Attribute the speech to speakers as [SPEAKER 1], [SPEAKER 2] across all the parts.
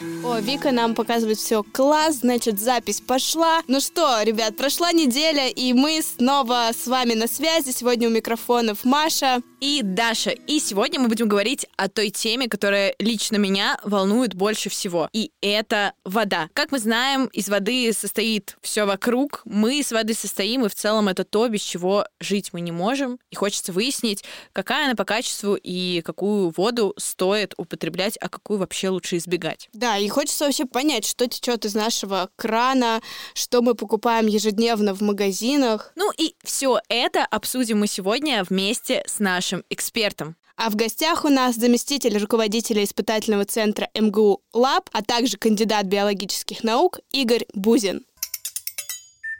[SPEAKER 1] О, Вика нам показывает все класс, значит, запись пошла. Ну что, ребят, прошла неделя, и мы снова с вами на связи. Сегодня у микрофонов Маша
[SPEAKER 2] и Даша. И сегодня мы будем говорить о той теме, которая лично меня волнует больше всего. И это вода. Как мы знаем, из воды состоит все вокруг. Мы из воды состоим, и в целом это то, без чего жить мы не можем. И хочется выяснить, какая она по качеству и какую воду стоит употреблять, а какую вообще лучше избегать.
[SPEAKER 1] Да, и хочется вообще понять, что течет из нашего крана, что мы покупаем ежедневно в магазинах.
[SPEAKER 2] Ну и все это обсудим мы сегодня вместе с нашим экспертом.
[SPEAKER 1] А в гостях у нас заместитель руководителя испытательного центра МГУ ЛАБ, а также кандидат биологических наук Игорь Бузин.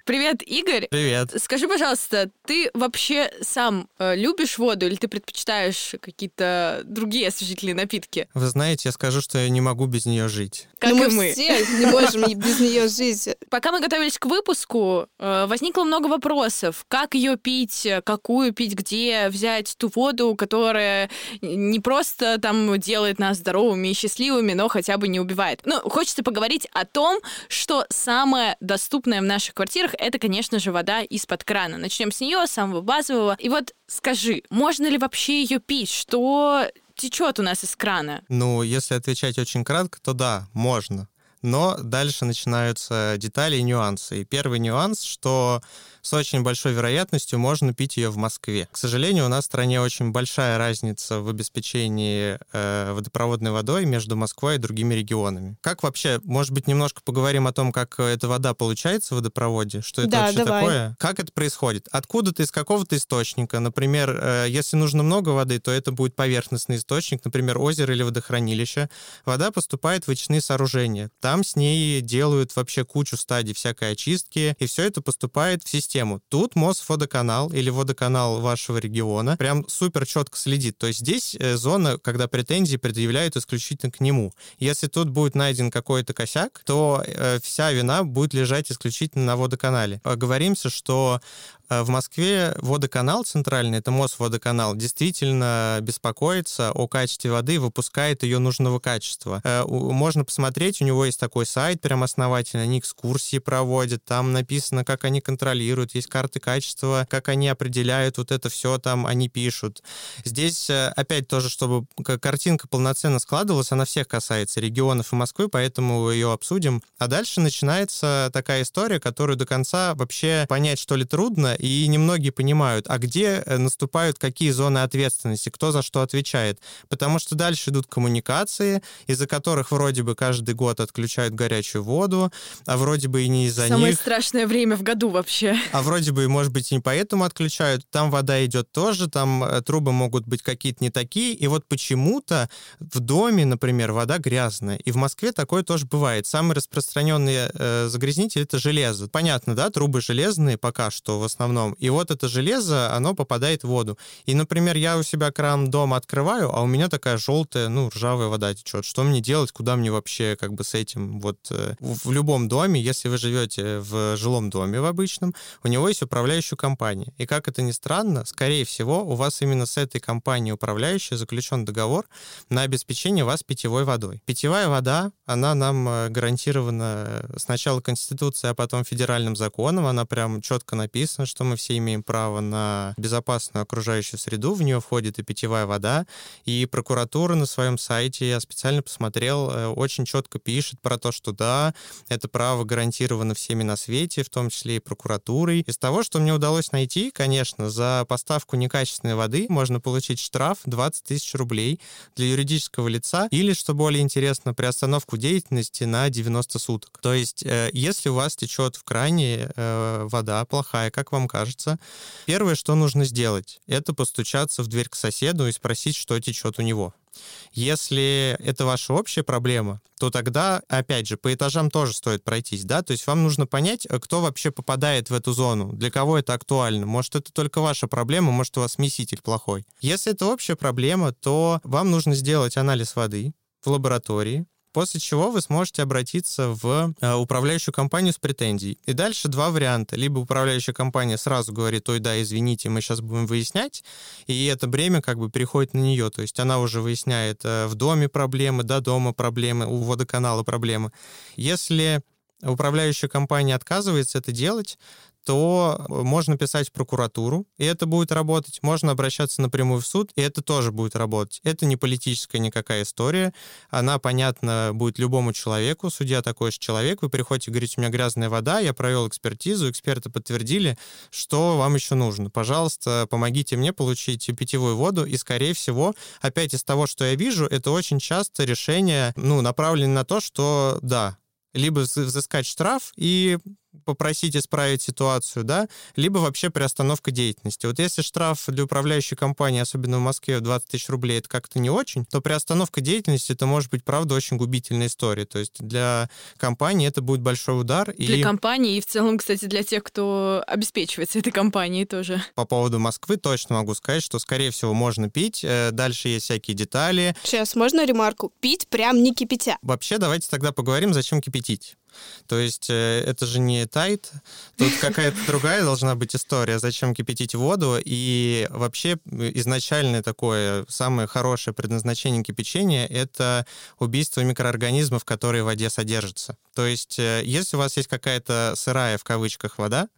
[SPEAKER 2] Привет, Игорь.
[SPEAKER 3] Привет.
[SPEAKER 2] Скажи, пожалуйста, ты вообще сам э, любишь воду или ты предпочитаешь какие-то другие освежительные напитки?
[SPEAKER 3] Вы знаете, я скажу, что я не могу без нее жить.
[SPEAKER 2] Как
[SPEAKER 1] Но
[SPEAKER 2] и
[SPEAKER 1] мы,
[SPEAKER 2] мы.
[SPEAKER 1] все не можем без нее жить.
[SPEAKER 2] Пока мы готовились к выпуску, э, возникло много вопросов. Как ее пить, какую пить, где взять ту воду, которая не просто там делает нас здоровыми и счастливыми, но хотя бы не убивает. Ну, хочется поговорить о том, что самое доступное в наших квартирах это, конечно же, вода из-под крана. Начнем с нее, самого базового. И вот скажи, можно ли вообще ее пить? Что течет у нас из крана?
[SPEAKER 3] Ну, если отвечать очень кратко, то да, можно. Но дальше начинаются детали и нюансы. И первый нюанс, что с очень большой вероятностью можно пить ее в Москве. К сожалению, у нас в стране очень большая разница в обеспечении э, водопроводной водой между Москвой и другими регионами. Как вообще, может быть, немножко поговорим о том, как эта вода получается в водопроводе? Что это
[SPEAKER 1] Да,
[SPEAKER 3] вообще
[SPEAKER 1] давай.
[SPEAKER 3] такое? Как это происходит? Откуда-то из какого-то источника, например, э, если нужно много воды, то это будет поверхностный источник, например, озеро или водохранилище. Вода поступает в вычные сооружения. Там с ней делают вообще кучу стадий всякой очистки, и все это поступает в систему. Тут Мосводоканал или водоканал вашего региона прям супер четко следит. То есть здесь э, зона, когда претензии предъявляют исключительно к нему. Если тут будет найден какой-то косяк, то э, вся вина будет лежать исключительно на водоканале. Оговоримся, что в Москве водоканал центральный, это Мосводоканал, действительно беспокоится о качестве воды и выпускает ее нужного качества. Э, Можно посмотреть, у него есть такой сайт прям основательный, они экскурсии проводят, там написано, как они контролируют, есть карты качества, как они определяют вот это все, там они пишут. Здесь э, опять тоже, чтобы картинка полноценно складывалась, она всех касается регионов и Москвы, поэтому ее обсудим. А дальше начинается такая история, которую до конца вообще понять, что ли, трудно, и немногие понимают, а где э, наступают какие зоны ответственности, кто за что отвечает. Потому что дальше идут коммуникации, из-за которых вроде бы каждый год отключают горячую воду, а вроде бы и не из-за
[SPEAKER 2] Самое
[SPEAKER 3] них.
[SPEAKER 2] страшное время в году вообще.
[SPEAKER 3] А вроде бы, может быть, и не поэтому отключают. Там вода идет тоже, там э, трубы могут быть какие-то не такие. И вот почему-то в доме, например, вода грязная. И в Москве такое тоже бывает. Самый распространенный э, загрязнитель — это железо. Понятно, да, трубы железные пока что в основном. И вот это железо, оно попадает в воду. И, например, я у себя кран дома открываю, а у меня такая желтая, ну, ржавая вода течет. Что мне делать? Куда мне вообще как бы с этим? Вот э, в любом доме, если вы живете в жилом доме в обычном, у него есть управляющая компания. И как это ни странно, скорее всего, у вас именно с этой компанией управляющей заключен договор на обеспечение вас питьевой водой. Питьевая вода, она нам э, гарантирована сначала Конституцией, а потом федеральным законом. Она прям четко написана, что мы все имеем право на безопасную окружающую среду. В нее входит и питьевая вода. И прокуратура на своем сайте, я специально посмотрел, э, очень четко пишет про то, что да, это право гарантировано всеми на свете, в том числе и прокуратурой. Из того, что мне удалось найти, конечно, за поставку некачественной воды можно получить штраф 20 тысяч рублей для юридического лица или, что более интересно, приостановку деятельности на 90 суток. То есть, э, если у вас течет в кране э, вода плохая, как вам кажется, первое, что нужно сделать, это постучаться в дверь к соседу и спросить, что течет у него. Если это ваша общая проблема, то тогда, опять же, по этажам тоже стоит пройтись, да, то есть вам нужно понять, э, кто вообще попадает в эту зону, для кого это актуально. Может, это только ваша проблема, может, у вас смеситель плохой. Если это общая проблема, то вам нужно сделать анализ воды в лаборатории, после чего вы сможете обратиться в э, управляющую компанию с претензией. И дальше два варианта. Либо управляющая компания сразу говорит, ой, да, извините, мы сейчас будем выяснять, и это бремя как бы переходит на нее, то есть она уже выясняет э, в доме проблемы, до дома проблемы, у водоканала проблемы. Если управляющая компания отказывается это делать, то э, можно писать в прокуратуру, и это будет работать. Можно обращаться напрямую в суд, и это тоже будет работать. Это не политическая никакая история. Она, понятно, будет любому человеку. Судья такой же человек. Вы приходите говорите, у меня грязная вода, я провел экспертизу, эксперты подтвердили, что вам еще нужно. Пожалуйста, помогите мне получить питьевую воду, и, скорее всего, опять из того, что я вижу, это очень часто решение, ну, направлено на то, что, да, либо взыскать штраф и попросить исправить ситуацию, да, либо вообще приостановка деятельности. Вот если штраф для управляющей компании, особенно в Москве, в 20 тысяч рублей, это как-то не очень, то приостановка деятельности это может быть, правда, очень губительная история. То есть для компании это будет большой удар.
[SPEAKER 2] Для и... компании и в целом, кстати, для тех, кто обеспечивается этой компанией тоже.
[SPEAKER 3] По поводу Москвы точно могу сказать, что, скорее всего, можно пить. Э, дальше есть всякие детали.
[SPEAKER 1] Сейчас можно ремарку? Пить прям не кипятя.
[SPEAKER 3] Вообще, давайте тогда поговорим, зачем кипятить. То есть э, это же не тайт, тут какая-то другая должна быть история, зачем кипятить воду. И вообще изначальное такое самое хорошее предназначение кипячения — это убийство микроорганизмов, которые в воде содержатся. То есть э, если у вас есть какая-то сырая в кавычках вода,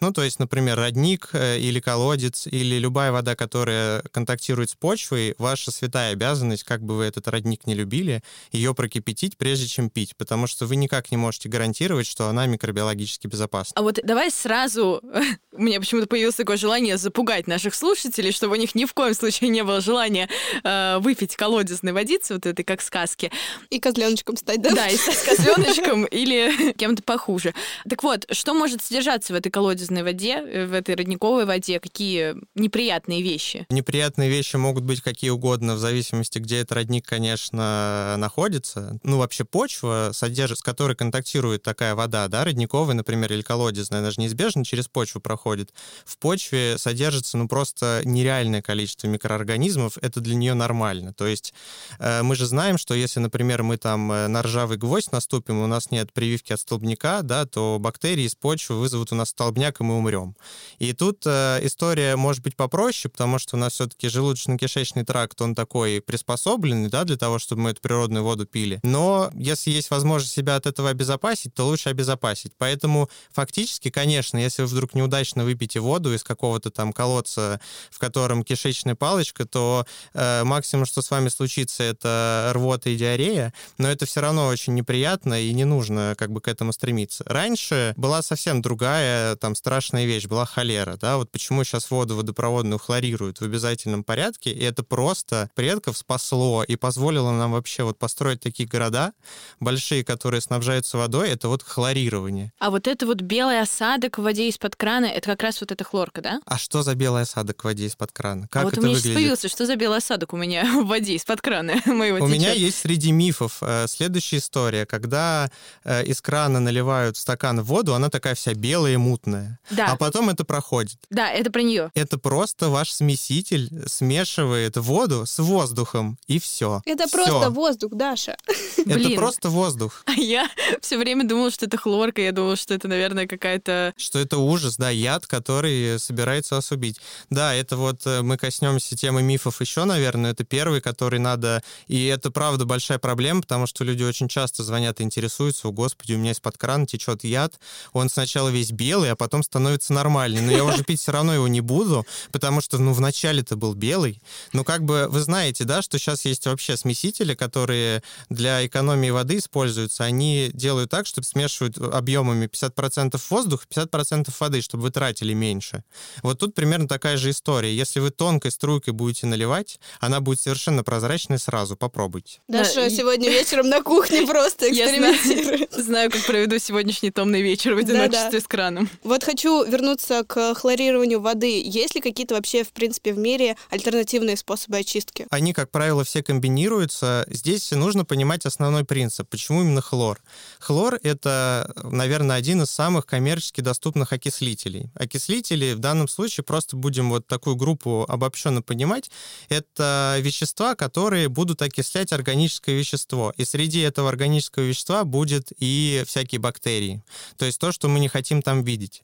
[SPEAKER 3] ну то есть, например, родник э, или колодец, или любая вода, которая контактирует с почвой, ваша святая обязанность, как бы вы этот родник не любили, ее прокипятить, прежде чем пить, потому что вы никак не можете можете гарантировать, что она микробиологически безопасна.
[SPEAKER 2] А вот давай сразу... У меня почему-то появилось такое желание запугать наших слушателей, чтобы у них ни в коем случае не было желания э, выпить колодезной водицы, вот этой как сказки.
[SPEAKER 1] И козленочком стать, да?
[SPEAKER 2] Да, и стать козленочком или кем-то похуже. Так вот, что может содержаться в этой колодезной воде, э, в этой родниковой воде? Какие неприятные вещи?
[SPEAKER 3] Неприятные вещи могут быть какие угодно, в зависимости, где этот родник, конечно, находится. Ну, вообще почва, содержит, с которой контактирует фиксирует такая вода, да, родниковая, например, или колодезная, она же неизбежно через почву проходит. В почве содержится, ну, просто нереальное количество микроорганизмов, это для нее нормально. То есть э, мы же знаем, что если, например, мы там э, на ржавый гвоздь наступим, у нас нет прививки от столбняка, да, то бактерии из почвы вызовут у нас столбняк, и мы умрем. И тут э, история может быть попроще, потому что у нас все-таки желудочно-кишечный тракт, он такой приспособленный, да, для того, чтобы мы эту природную воду пили. Но если есть возможность себя от этого обезопасить, обезопасить, то лучше обезопасить. Поэтому фактически, конечно, если вы вдруг неудачно выпьете воду из какого-то там колодца, в котором кишечная палочка, то э, максимум, что с вами случится, это рвота и диарея, но это все равно очень неприятно и не нужно как бы к этому стремиться. Раньше была совсем другая там страшная вещь, была холера, да, вот почему сейчас воду водопроводную хлорируют в обязательном порядке, и это просто предков спасло и позволило нам вообще вот построить такие города большие, которые снабжаются водой, водой, это вот хлорирование.
[SPEAKER 2] А вот это вот белый осадок в воде из-под крана, это как раз вот эта хлорка, да?
[SPEAKER 3] А что за белый осадок в воде из-под крана? Как
[SPEAKER 2] а вот
[SPEAKER 3] это
[SPEAKER 2] у меня
[SPEAKER 3] выглядит?
[SPEAKER 2] появился, что за белый осадок у меня в воде из-под крана моего
[SPEAKER 3] У меня есть среди мифов э, следующая история. Когда э, из крана наливают стакан в воду, она такая вся белая и мутная.
[SPEAKER 2] Да.
[SPEAKER 3] А потом это проходит.
[SPEAKER 2] Да, это про нее.
[SPEAKER 3] Это просто ваш смеситель смешивает воду с воздухом, и все.
[SPEAKER 1] Это
[SPEAKER 3] всё.
[SPEAKER 1] просто воздух, Даша.
[SPEAKER 3] Это просто воздух.
[SPEAKER 2] А я все время думала, что это хлорка, я думала, что это, наверное, какая-то...
[SPEAKER 3] Что это ужас, да, яд, который собирается вас убить. Да, это вот э, мы коснемся темы мифов еще, наверное, это первый, который надо... И это, правда, большая проблема, потому что люди очень часто звонят и интересуются, о, господи, у меня из-под крана течет яд, он сначала весь белый, а потом становится нормальный, но я уже пить все равно его не буду, потому что, ну, вначале-то был белый. Ну, как бы вы знаете, да, что сейчас есть вообще смесители, которые для экономии воды используются, они делают так, чтобы смешивают объемами 50% воздуха, 50% воды, чтобы вы тратили меньше. Вот тут примерно такая же история. Если вы тонкой струйкой будете наливать, она будет совершенно прозрачной сразу. Попробуйте.
[SPEAKER 1] Даша да, сегодня и... вечером на кухне просто экспериментирует.
[SPEAKER 2] Знаю, как проведу сегодняшний томный вечер в одиночестве с краном.
[SPEAKER 1] Вот хочу вернуться к хлорированию воды. Есть ли какие-то вообще, в принципе, в мире альтернативные способы очистки?
[SPEAKER 3] Они, как правило, все комбинируются. Здесь нужно понимать основной принцип. Почему именно хлор? Хлор хлор — это, наверное, один из самых коммерчески доступных окислителей. Окислители в данном случае, просто будем вот такую группу обобщенно понимать, это вещества, которые будут окислять органическое вещество. И среди этого органического вещества будет и всякие бактерии. То есть то, что мы не хотим там видеть.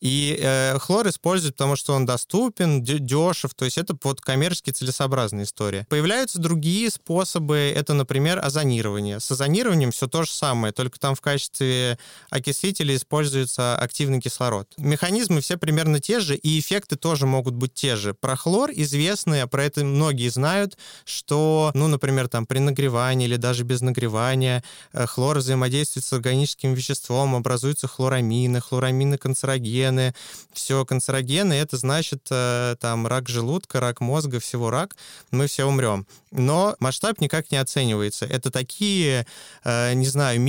[SPEAKER 3] И э, хлор используют, потому что он доступен, дешев, то есть это вот коммерчески целесообразная история. Появляются другие способы, это, например, озонирование. С озонированием все то же самое, только там в качестве окислителя используется активный кислород. Механизмы все примерно те же, и эффекты тоже могут быть те же. Про хлор известные, про это многие знают, что, ну, например, там при нагревании или даже без нагревания э, хлор взаимодействует с органическим веществом, образуются хлорамины, хлорамины канцерогены. Все канцерогены, это значит э, там рак желудка, рак мозга, всего рак, мы все умрем. Но масштаб никак не оценивается. Это такие, э, не знаю,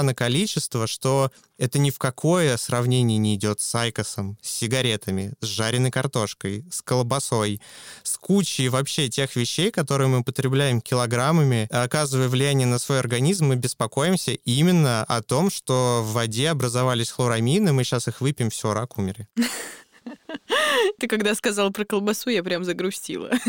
[SPEAKER 3] микро-нано количества, что это ни в какое сравнение не идет с айкосом, с сигаретами, с жареной картошкой, с колбасой, с кучей вообще тех вещей, которые мы потребляем килограммами, оказывая влияние на свой организм, мы беспокоимся именно о том, что в воде образовались хлорамины, мы сейчас их выпьем, все, рак умери.
[SPEAKER 2] Ты когда сказал про колбасу, я прям загрустила.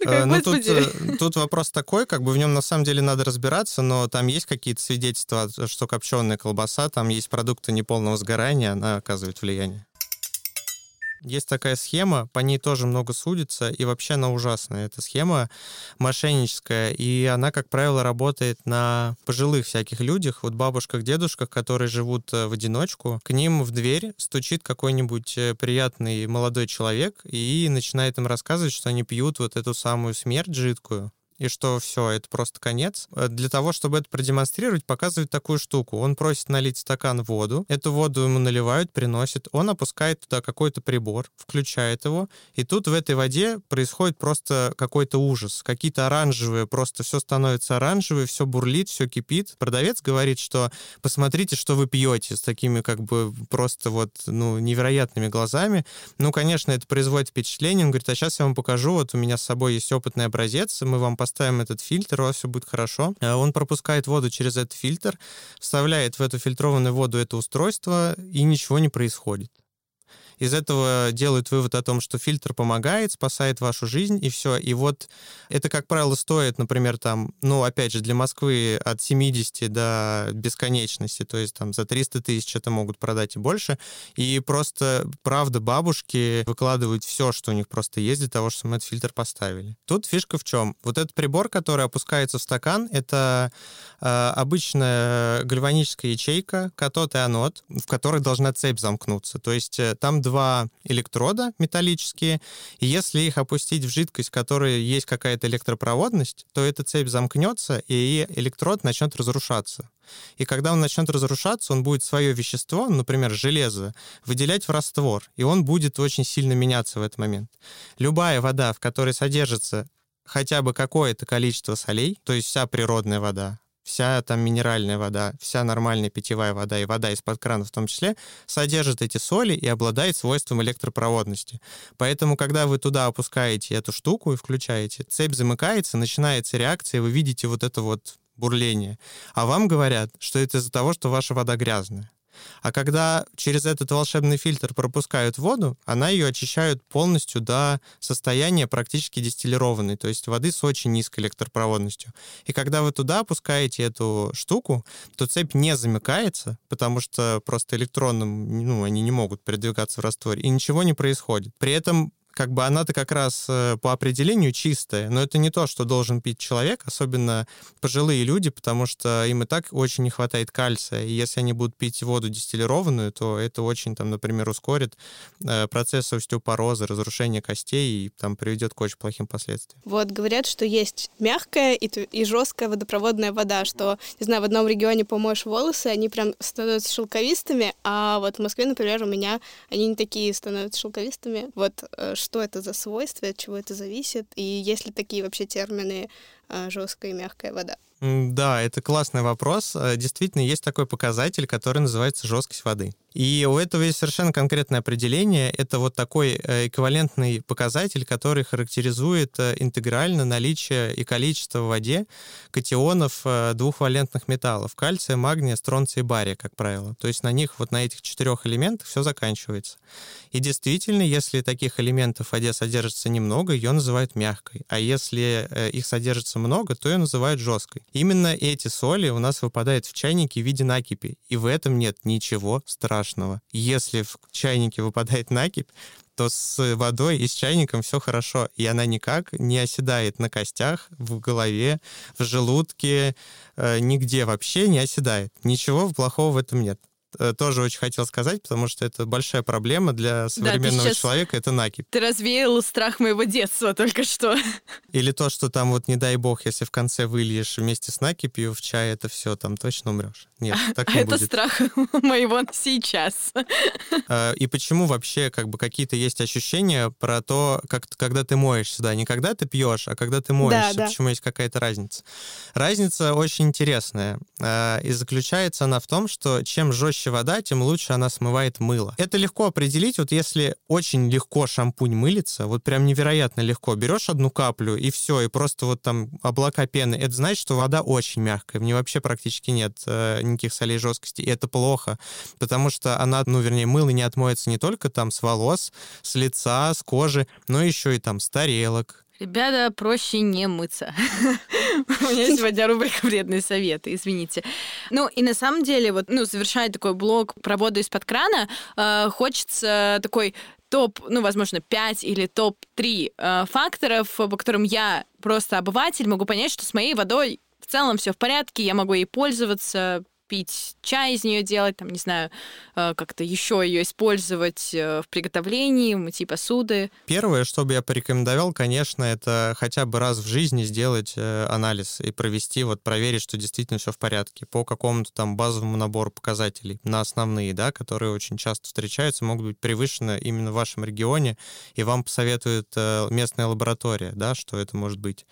[SPEAKER 3] Э, ну, тут, э, тут вопрос такой, как бы в нем на самом деле надо разбираться, но там есть какие-то свидетельства, что копченая колбаса, там есть продукты неполного сгорания, она оказывает влияние. Есть такая схема, по ней тоже много судится, и вообще она ужасная. Эта схема мошенническая, и она, как правило, работает на пожилых всяких людях, вот бабушках, дедушках, которые живут э, в одиночку. К ним в дверь стучит какой-нибудь э, приятный молодой человек и начинает им рассказывать, что они пьют вот эту самую смерть жидкую, и что все, это просто конец. Э, для того, чтобы это продемонстрировать, показывает такую штуку. Он просит налить стакан воду, эту воду ему наливают, приносит, он опускает туда какой-то прибор, включает его, и тут в этой воде происходит просто какой-то ужас. Какие-то оранжевые, просто все становится оранжевым, все бурлит, все кипит. Продавец говорит, что посмотрите, что вы пьете с такими как бы просто вот, ну, невероятными глазами. Ну, конечно, это производит впечатление. Он говорит, а сейчас я вам покажу, вот у меня с собой есть опытный образец, мы вам поставим этот фильтр, у вас все будет хорошо. Э, он пропускает воду через этот фильтр, вставляет в эту фильтрованную воду это устройство, и ничего не происходит из этого делают вывод о том, что фильтр помогает, спасает вашу жизнь, и все. И вот это, как правило, стоит, например, там, ну, опять же, для Москвы от 70 до бесконечности, то есть там за 300 тысяч это могут продать и больше. И просто, правда, бабушки выкладывают все, что у них просто есть для того, чтобы мы этот фильтр поставили. Тут фишка в чем? Вот этот прибор, который опускается в стакан, это э, обычная гальваническая ячейка, катод и анод, в которой должна цепь замкнуться. То есть э, там два электрода металлические, и если их опустить в жидкость, в которой есть какая-то электропроводность, то эта цепь замкнется, и электрод начнет разрушаться. И когда он начнет разрушаться, он будет свое вещество, например, железо, выделять в раствор, и он будет очень сильно меняться в этот момент. Любая вода, в которой содержится хотя бы какое-то количество солей, то есть вся природная вода, вся там минеральная вода, вся нормальная питьевая вода и вода из-под крана в том числе, содержит эти соли и обладает свойством электропроводности. Поэтому, когда вы туда опускаете эту штуку и включаете, цепь замыкается, начинается реакция, вы видите вот это вот бурление. А вам говорят, что это из-за того, что ваша вода грязная. А когда через этот волшебный фильтр пропускают воду, она ее очищают полностью до состояния практически дистиллированной, то есть воды с очень низкой электропроводностью. И когда вы туда опускаете эту штуку, то цепь не замыкается, потому что просто электронным, ну, они не могут передвигаться в растворе, и ничего не происходит. При этом как бы она-то как раз э, по определению чистая, но это не то, что должен пить человек, особенно пожилые люди, потому что им и так очень не хватает кальция, и если они будут пить воду дистиллированную, то это очень, там, например, ускорит э, процесс остеопороза, разрушения костей и там приведет к очень плохим последствиям.
[SPEAKER 1] Вот говорят, что есть мягкая и, и жесткая водопроводная вода, что, не знаю, в одном регионе помоешь волосы, они прям становятся шелковистыми, а вот в Москве, например, у меня они не такие становятся шелковистыми. Вот э, что это за свойства, от чего это зависит, и есть ли такие вообще термины жесткая и мягкая вода?
[SPEAKER 3] Да, это классный вопрос. Э, действительно, есть такой показатель, который называется жесткость воды. И у этого есть совершенно конкретное определение. Это вот такой э, эквивалентный показатель, который характеризует э, интегрально наличие и количество в воде катионов двухвалентных металлов — кальция, магния, стронция и бария, как правило. То есть на них, вот на этих четырех элементах все заканчивается. И действительно, если таких элементов в воде содержится немного, ее называют мягкой. А если их содержится много, то ее называют жесткой. Именно эти соли у нас выпадают в чайнике в виде накипи, и в этом нет ничего страшного. Если в чайнике выпадает накипь, то с водой и с чайником все хорошо, и она никак не оседает на костях, в голове, в желудке, э, нигде вообще не оседает. Ничего плохого в этом нет. Э, тоже очень хотел сказать, потому что это большая проблема для современного да, человека, это накипь.
[SPEAKER 2] Ты развеял страх моего детства только что.
[SPEAKER 3] Или то, что там вот, не дай бог, если в конце выльешь вместе с накипью в чай, это все, там точно умрешь. Нет, так а не
[SPEAKER 2] это будет. страх моего сейчас.
[SPEAKER 3] А, и почему вообще как бы какие-то есть ощущения про то, как когда ты моешься, да, не когда ты пьешь, а когда ты моешься, да, да. почему есть какая-то разница. Разница очень интересная, а, и заключается она в том, что чем жестче вода, тем лучше она смывает мыло. Это легко определить, вот если очень легко шампунь мылится, вот прям невероятно легко, берешь одну каплю и все, и просто вот там облака пены, это значит, что вода очень мягкая, в ней вообще практически нет э, никаких солей жесткости, и это плохо, потому что она, ну, вернее, мыло не отмоется не только там с волос, с лица, с кожи, но еще и там с тарелок,
[SPEAKER 2] Ребята, проще не мыться. У меня сегодня рубрика «Вредные советы», извините. Ну, и на самом деле, вот, ну, завершая такой блог про воду из-под крана, э, хочется такой топ, ну, возможно, 5 или топ-3 э, факторов, по которым я просто обыватель могу понять, что с моей водой в целом все в порядке, я могу ей пользоваться, пить чай из нее делать, там, не знаю, э, как-то еще ее использовать э, в приготовлении, мыть посуды.
[SPEAKER 3] Первое, что бы я порекомендовал, конечно, это хотя бы раз в жизни сделать э, анализ и провести, вот проверить, что действительно все в порядке по какому-то там базовому набору показателей на основные, да, которые очень часто встречаются, могут быть превышены именно в вашем регионе, и вам посоветует местная лаборатория, да, что это может быть.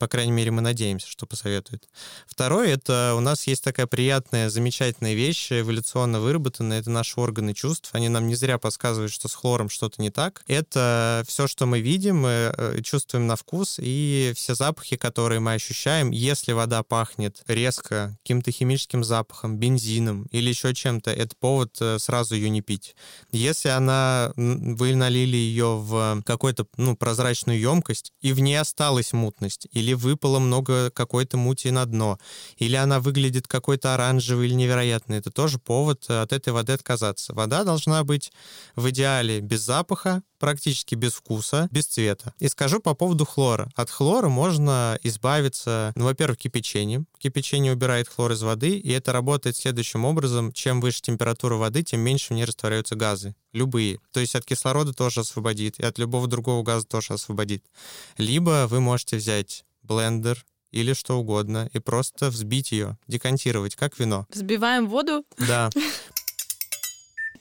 [SPEAKER 3] По крайней мере, мы надеемся, что посоветует. Второе, это у нас есть такая приятная, замечательная вещь, эволюционно выработанная, это наши органы чувств. Они нам не зря подсказывают, что с хлором что-то не так. Это все, что мы видим, мы э, чувствуем на вкус, и все запахи, которые мы ощущаем, если вода пахнет резко каким-то химическим запахом, бензином или еще чем-то, это повод э, сразу ее не пить. Если она, вы налили ее в какую-то ну, прозрачную емкость, и в ней осталась мутность, или выпало много какой-то мути на дно, или она выглядит какой-то оранжевый или невероятный. Это тоже повод э, от этой воды отказаться. Вода должна быть в идеале без запаха, практически без вкуса, без цвета. И скажу по поводу хлора. От хлора можно избавиться, ну, во-первых, кипячением. Кипячение убирает хлор из воды, и это работает следующим образом. Чем выше температура воды, тем меньше в ней растворяются газы. Любые. То есть от кислорода тоже освободит, и от любого другого газа тоже освободит. Либо вы можете взять блендер или что угодно, и просто взбить ее, декантировать, как вино.
[SPEAKER 2] Взбиваем воду?
[SPEAKER 3] Да.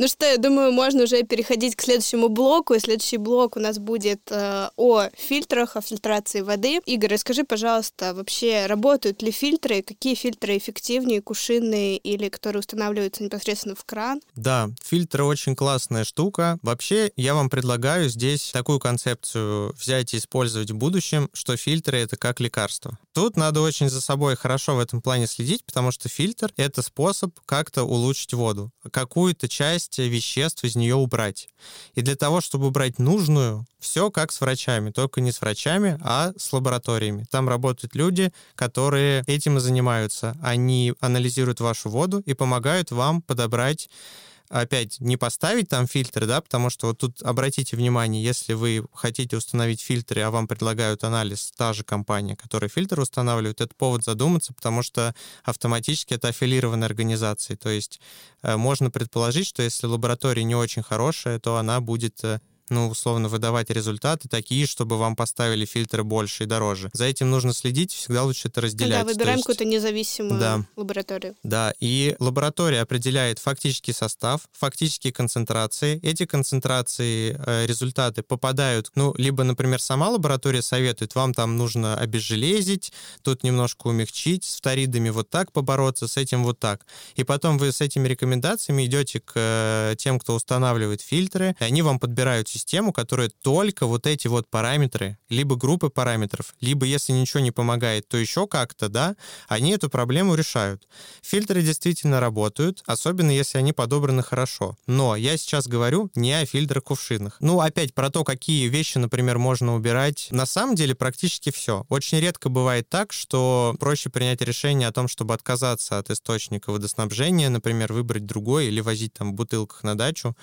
[SPEAKER 1] Ну что, я думаю, можно уже переходить к следующему блоку. И следующий блок у нас будет э, о фильтрах, о фильтрации воды. Игорь, расскажи, пожалуйста, вообще работают ли фильтры? Какие фильтры эффективнее, кушинные или которые устанавливаются непосредственно в кран?
[SPEAKER 3] Да, фильтры очень классная штука. Вообще, я вам предлагаю здесь такую концепцию взять и использовать в будущем, что фильтры — это как лекарство. Тут надо очень за собой хорошо в этом плане следить, потому что фильтр — это способ как-то улучшить воду. Какую-то часть веществ из нее убрать. И для того, чтобы убрать нужную, все как с врачами, только не с врачами, а с лабораториями. Там работают люди, которые этим и занимаются. Они анализируют вашу воду и помогают вам подобрать опять не поставить там фильтры, да, потому что вот тут обратите внимание, если вы хотите установить фильтры, а вам предлагают анализ та же компания, которая фильтр устанавливает, это повод задуматься, потому что автоматически это аффилированная организация. То есть э, можно предположить, что если лаборатория не очень хорошая, то она будет э, ну, условно, выдавать результаты такие, чтобы вам поставили фильтры больше и дороже. За этим нужно следить, всегда лучше это разделять.
[SPEAKER 1] Да, выбираем
[SPEAKER 3] есть...
[SPEAKER 1] какую-то независимую да. лабораторию.
[SPEAKER 3] Да, и лаборатория определяет фактический состав, фактические концентрации. Эти концентрации, э, результаты попадают, ну, либо, например, сама лаборатория советует, вам там нужно обезжелезить, тут немножко умягчить, с фторидами вот так побороться, с этим вот так. И потом вы с этими рекомендациями идете к э, тем, кто устанавливает фильтры, и они вам подбирают систему, которая только вот эти вот параметры, либо группы параметров, либо, если ничего не помогает, то еще как-то, да, они эту проблему решают. Фильтры действительно работают, особенно если они подобраны хорошо. Но я сейчас говорю не о фильтрах-кувшинах. Ну, опять про то, какие вещи, например, можно убирать. На самом деле практически все. Очень редко бывает так, что проще принять решение о том, чтобы отказаться от источника водоснабжения, например, выбрать другой или возить там в бутылках на дачу,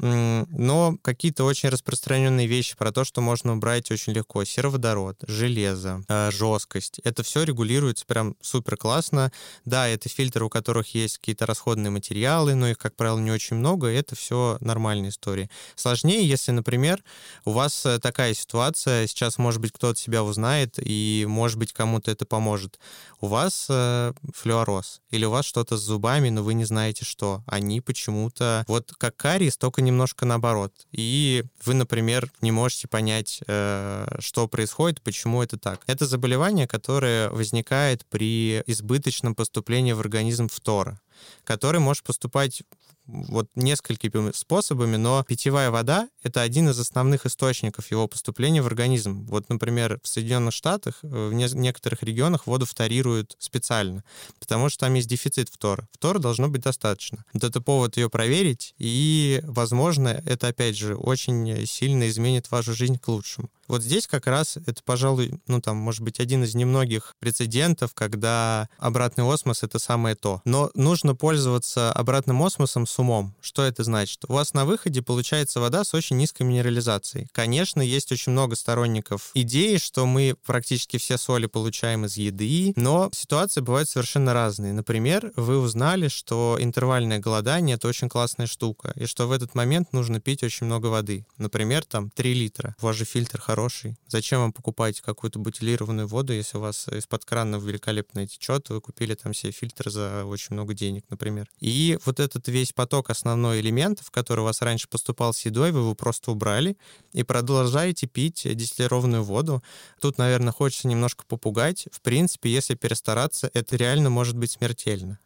[SPEAKER 3] но какие-то очень распространенные вещи про то, что можно убрать очень легко. Сероводород, железо, э, жесткость. Это все регулируется прям супер классно. Да, это фильтры, у которых есть какие-то расходные материалы, но их, как правило, не очень много, и это все нормальная история. Сложнее, если, например, у вас э, такая ситуация, сейчас, может быть, кто-то себя узнает, и, может быть, кому-то это поможет. У вас э, флюороз, или у вас что-то с зубами, но вы не знаете, что. Они почему-то, вот как кариес, только немножко наоборот. И вы, например, не можете понять, э, что происходит, почему это так. Это заболевание, которое возникает при избыточном поступлении в организм фтора который может поступать вот несколькими способами, но питьевая вода — это один из основных источников его поступления в организм. Вот, например, в Соединенных Штатах, э, в некоторых регионах воду фторируют специально, потому что там есть дефицит фтора. Фтора должно быть достаточно. Вот это повод ее проверить, и, возможно, это, опять же, очень сильно изменит вашу жизнь к лучшему. Вот здесь как раз это, пожалуй, ну там, может быть, один из немногих прецедентов, когда обратный осмос — это самое то. Но нужно пользоваться обратным осмосом с умом. Что это значит? У вас на выходе получается вода с очень низкой минерализацией. Конечно, есть очень много сторонников идеи, что мы практически все соли получаем из еды, но ситуации бывают совершенно разные. Например, вы узнали, что интервальное голодание — это очень классная штука, и что в этот момент нужно пить очень много воды. Например, там 3 литра. У вас же фильтр хороший хороший. Зачем вам покупать какую-то бутилированную воду, если у вас из-под крана великолепно течет, вы купили там себе фильтр за очень много денег, например. И вот этот весь поток основной элементов, который у вас раньше поступал с едой, вы его просто убрали и продолжаете пить дистиллированную воду. Тут, наверное, хочется немножко попугать. В принципе, если перестараться, это реально может быть смертельно.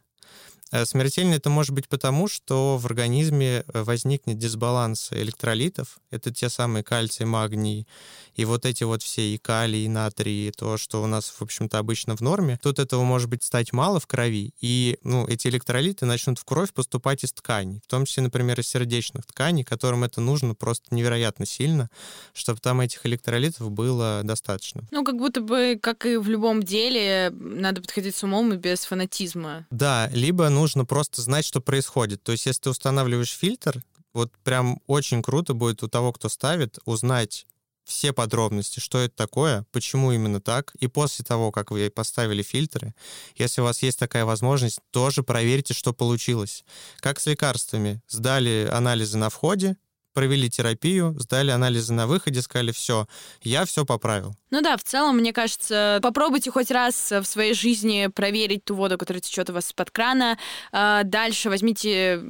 [SPEAKER 3] Э, смертельно это может быть потому, что в организме э, возникнет дисбаланс электролитов. Это те самые кальций, магний и вот эти вот все и калий, и натрий, и то, что у нас, в общем-то, обычно в норме. Тут этого может быть стать мало в крови, и ну, эти электролиты начнут в кровь поступать из тканей, в том числе, например, из сердечных тканей, которым это нужно просто невероятно сильно, чтобы там этих электролитов было достаточно.
[SPEAKER 2] Ну, как будто бы, как и в любом деле, надо подходить с умом и без фанатизма.
[SPEAKER 3] Да, либо ну нужно просто знать, что происходит. То есть, если ты устанавливаешь фильтр, вот прям очень круто будет у того, кто ставит, узнать все подробности, что это такое, почему именно так. И после того, как вы поставили фильтры, если у вас есть такая возможность, тоже проверьте, что получилось. Как с лекарствами. Сдали анализы на входе, провели терапию, сдали анализы на выходе, сказали, все, я все поправил.
[SPEAKER 2] Ну да, в целом, мне кажется, попробуйте хоть раз в своей жизни проверить ту воду, которая течет у вас из-под крана. А, дальше возьмите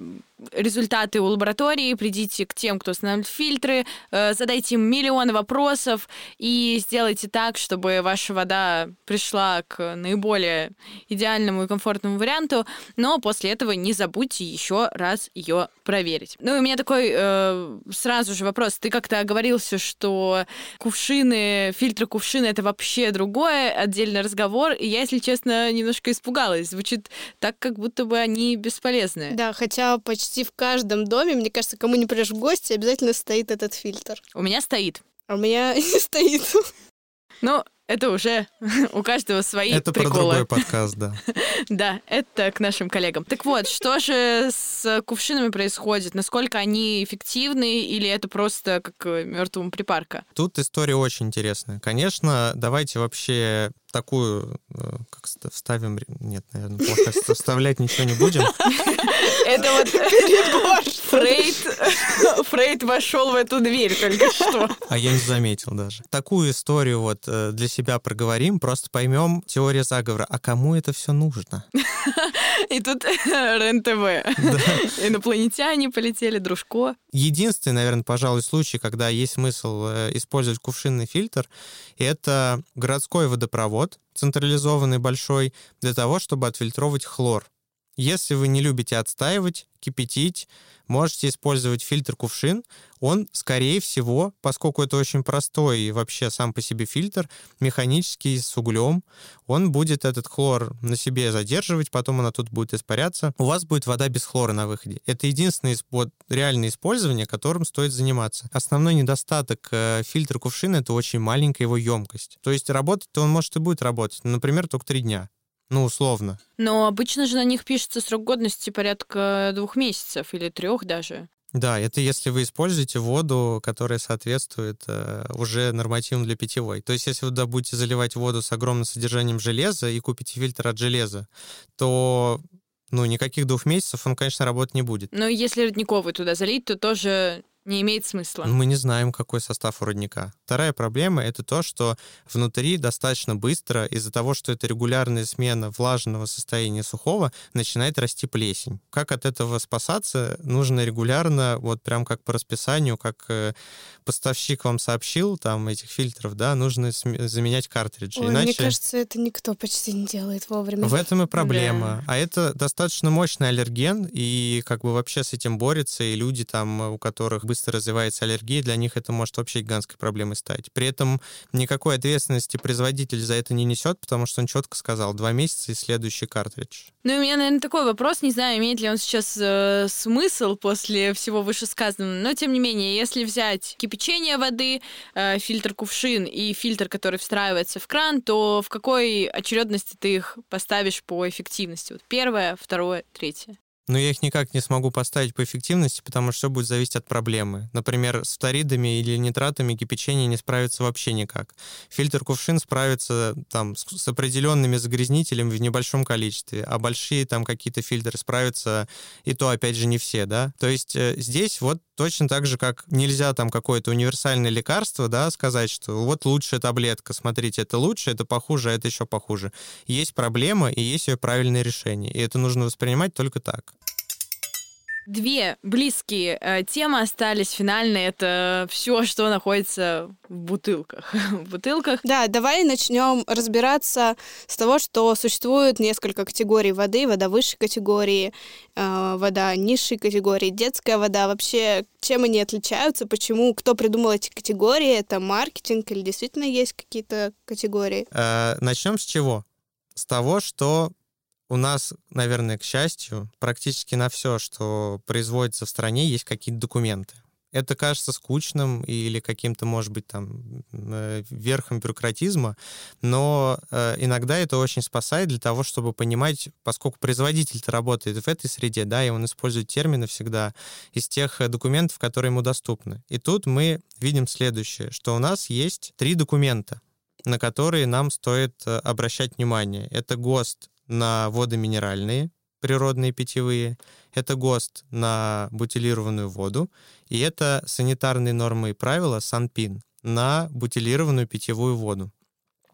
[SPEAKER 2] результаты у лаборатории, придите к тем, кто устанавливает фильтры, э, задайте им миллион вопросов и сделайте так, чтобы ваша вода пришла к наиболее идеальному и комфортному варианту, но после этого не забудьте еще раз ее проверить. Ну и у меня такой э, сразу же вопрос. Ты как-то оговорился, что кувшины, фильтры кувшины — это вообще другое, отдельный разговор, и я, если честно, немножко испугалась. Звучит так, как будто бы они бесполезны.
[SPEAKER 1] Да, хотя почти почти в каждом доме, мне кажется, кому не придешь в гости, обязательно стоит этот фильтр.
[SPEAKER 2] У меня стоит.
[SPEAKER 1] А у меня не стоит.
[SPEAKER 2] Ну, это уже у каждого свои
[SPEAKER 3] это
[SPEAKER 2] приколы.
[SPEAKER 3] Это про другой подкаст, да.
[SPEAKER 2] да, это к нашим коллегам. Так вот, что же с кувшинами происходит? Насколько они эффективны или это просто как мертвому припарка?
[SPEAKER 3] Тут история очень интересная. Конечно, давайте вообще такую, э, как вставим... Нет, наверное, плохо. Вставлять ничего не будем.
[SPEAKER 2] Это вот Фрейд, Фрейд вошел в эту дверь только что.
[SPEAKER 3] А я не заметил даже. Такую историю вот э, для себя проговорим, просто поймем теория заговора. А кому это все нужно?
[SPEAKER 2] И тут РЕН-ТВ. Инопланетяне полетели, дружко.
[SPEAKER 3] Единственный, наверное, пожалуй, случай, когда есть смысл э, использовать кувшинный фильтр, это городской водопровод, централизованный большой, для того, чтобы отфильтровать хлор. Если вы не любите отстаивать, кипятить, можете использовать фильтр кувшин. Он, скорее всего, поскольку это очень простой и вообще сам по себе фильтр, механический, с углем, он будет этот хлор на себе задерживать, потом она тут будет испаряться. У вас будет вода без хлора на выходе. Это единственное вот, реальное использование, которым стоит заниматься. Основной недостаток э, фильтра кувшина — это очень маленькая его емкость. То есть работать-то он может и будет работать, например, только три дня. Ну, условно.
[SPEAKER 2] Но обычно же на них пишется срок годности порядка двух месяцев или трех даже.
[SPEAKER 3] Да, это если вы используете воду, которая соответствует э, уже нормативам для питьевой. То есть, если вы да, будете заливать воду с огромным содержанием железа и купите фильтр от железа, то ну, никаких двух месяцев он, конечно, работать не будет.
[SPEAKER 2] Но если родниковый туда залить, то тоже не имеет смысла.
[SPEAKER 3] Мы не знаем, какой состав у родника. Вторая проблема — это то, что внутри достаточно быстро, из-за того, что это регулярная смена влажного состояния сухого, начинает расти плесень. Как от этого спасаться? Нужно регулярно, вот прям как по расписанию, как э, поставщик вам сообщил, там, этих фильтров, да, нужно заменять картриджи.
[SPEAKER 1] Ой, Иначе... Мне кажется, это никто почти не делает вовремя.
[SPEAKER 3] В этом и проблема. Да. А это достаточно мощный аллерген, и как бы вообще с этим борется, и люди там, у которых быстро развивается аллергия, для них это может вообще гигантской проблемой стать. При этом никакой ответственности производитель за это не несет, потому что он четко сказал, два месяца и следующий картридж.
[SPEAKER 2] Ну и у меня, наверное, такой вопрос, не знаю, имеет ли он сейчас э, смысл после всего вышесказанного, но тем не менее, если взять кипячение воды, э, фильтр кувшин и фильтр, который встраивается в кран, то в какой очередности ты их поставишь по эффективности? Вот первое, второе, третье.
[SPEAKER 3] Но я их никак не смогу поставить по эффективности, потому что все будет зависеть от проблемы. Например, с фторидами или нитратами кипячение не справится вообще никак. Фильтр кувшин справится там, с, определенными загрязнителями в небольшом количестве, а большие там какие-то фильтры справятся, и то, опять же, не все, да. То есть э, здесь вот точно так же, как нельзя там какое-то универсальное лекарство, да, сказать, что вот лучшая таблетка, смотрите, это лучше, это похуже, а это еще похуже. Есть проблема, и есть ее правильное решение. И это нужно воспринимать только так.
[SPEAKER 2] Две близкие э, темы остались финальные. Это все, что находится в бутылках. в бутылках.
[SPEAKER 1] Да, давай начнем разбираться с того, что существует несколько категорий воды. Вода высшей категории, э, вода низшей категории, детская вода. Вообще, чем они отличаются? Почему? Кто придумал эти категории? Это маркетинг или действительно есть какие-то категории?
[SPEAKER 3] Э, начнем с чего? С того, что у нас, наверное, к счастью, практически на все, что производится в стране, есть какие-то документы. Это кажется скучным или каким-то, может быть, там, э, верхом бюрократизма, но э, иногда это очень спасает для того, чтобы понимать, поскольку производитель-то работает в этой среде, да, и он использует термины всегда из тех э, документов, которые ему доступны. И тут мы видим следующее, что у нас есть три документа, на которые нам стоит обращать внимание. Это ГОСТ на воды минеральные, природные питьевые, это ГОСТ на бутилированную воду, и это санитарные нормы и правила СанПин на бутилированную питьевую воду.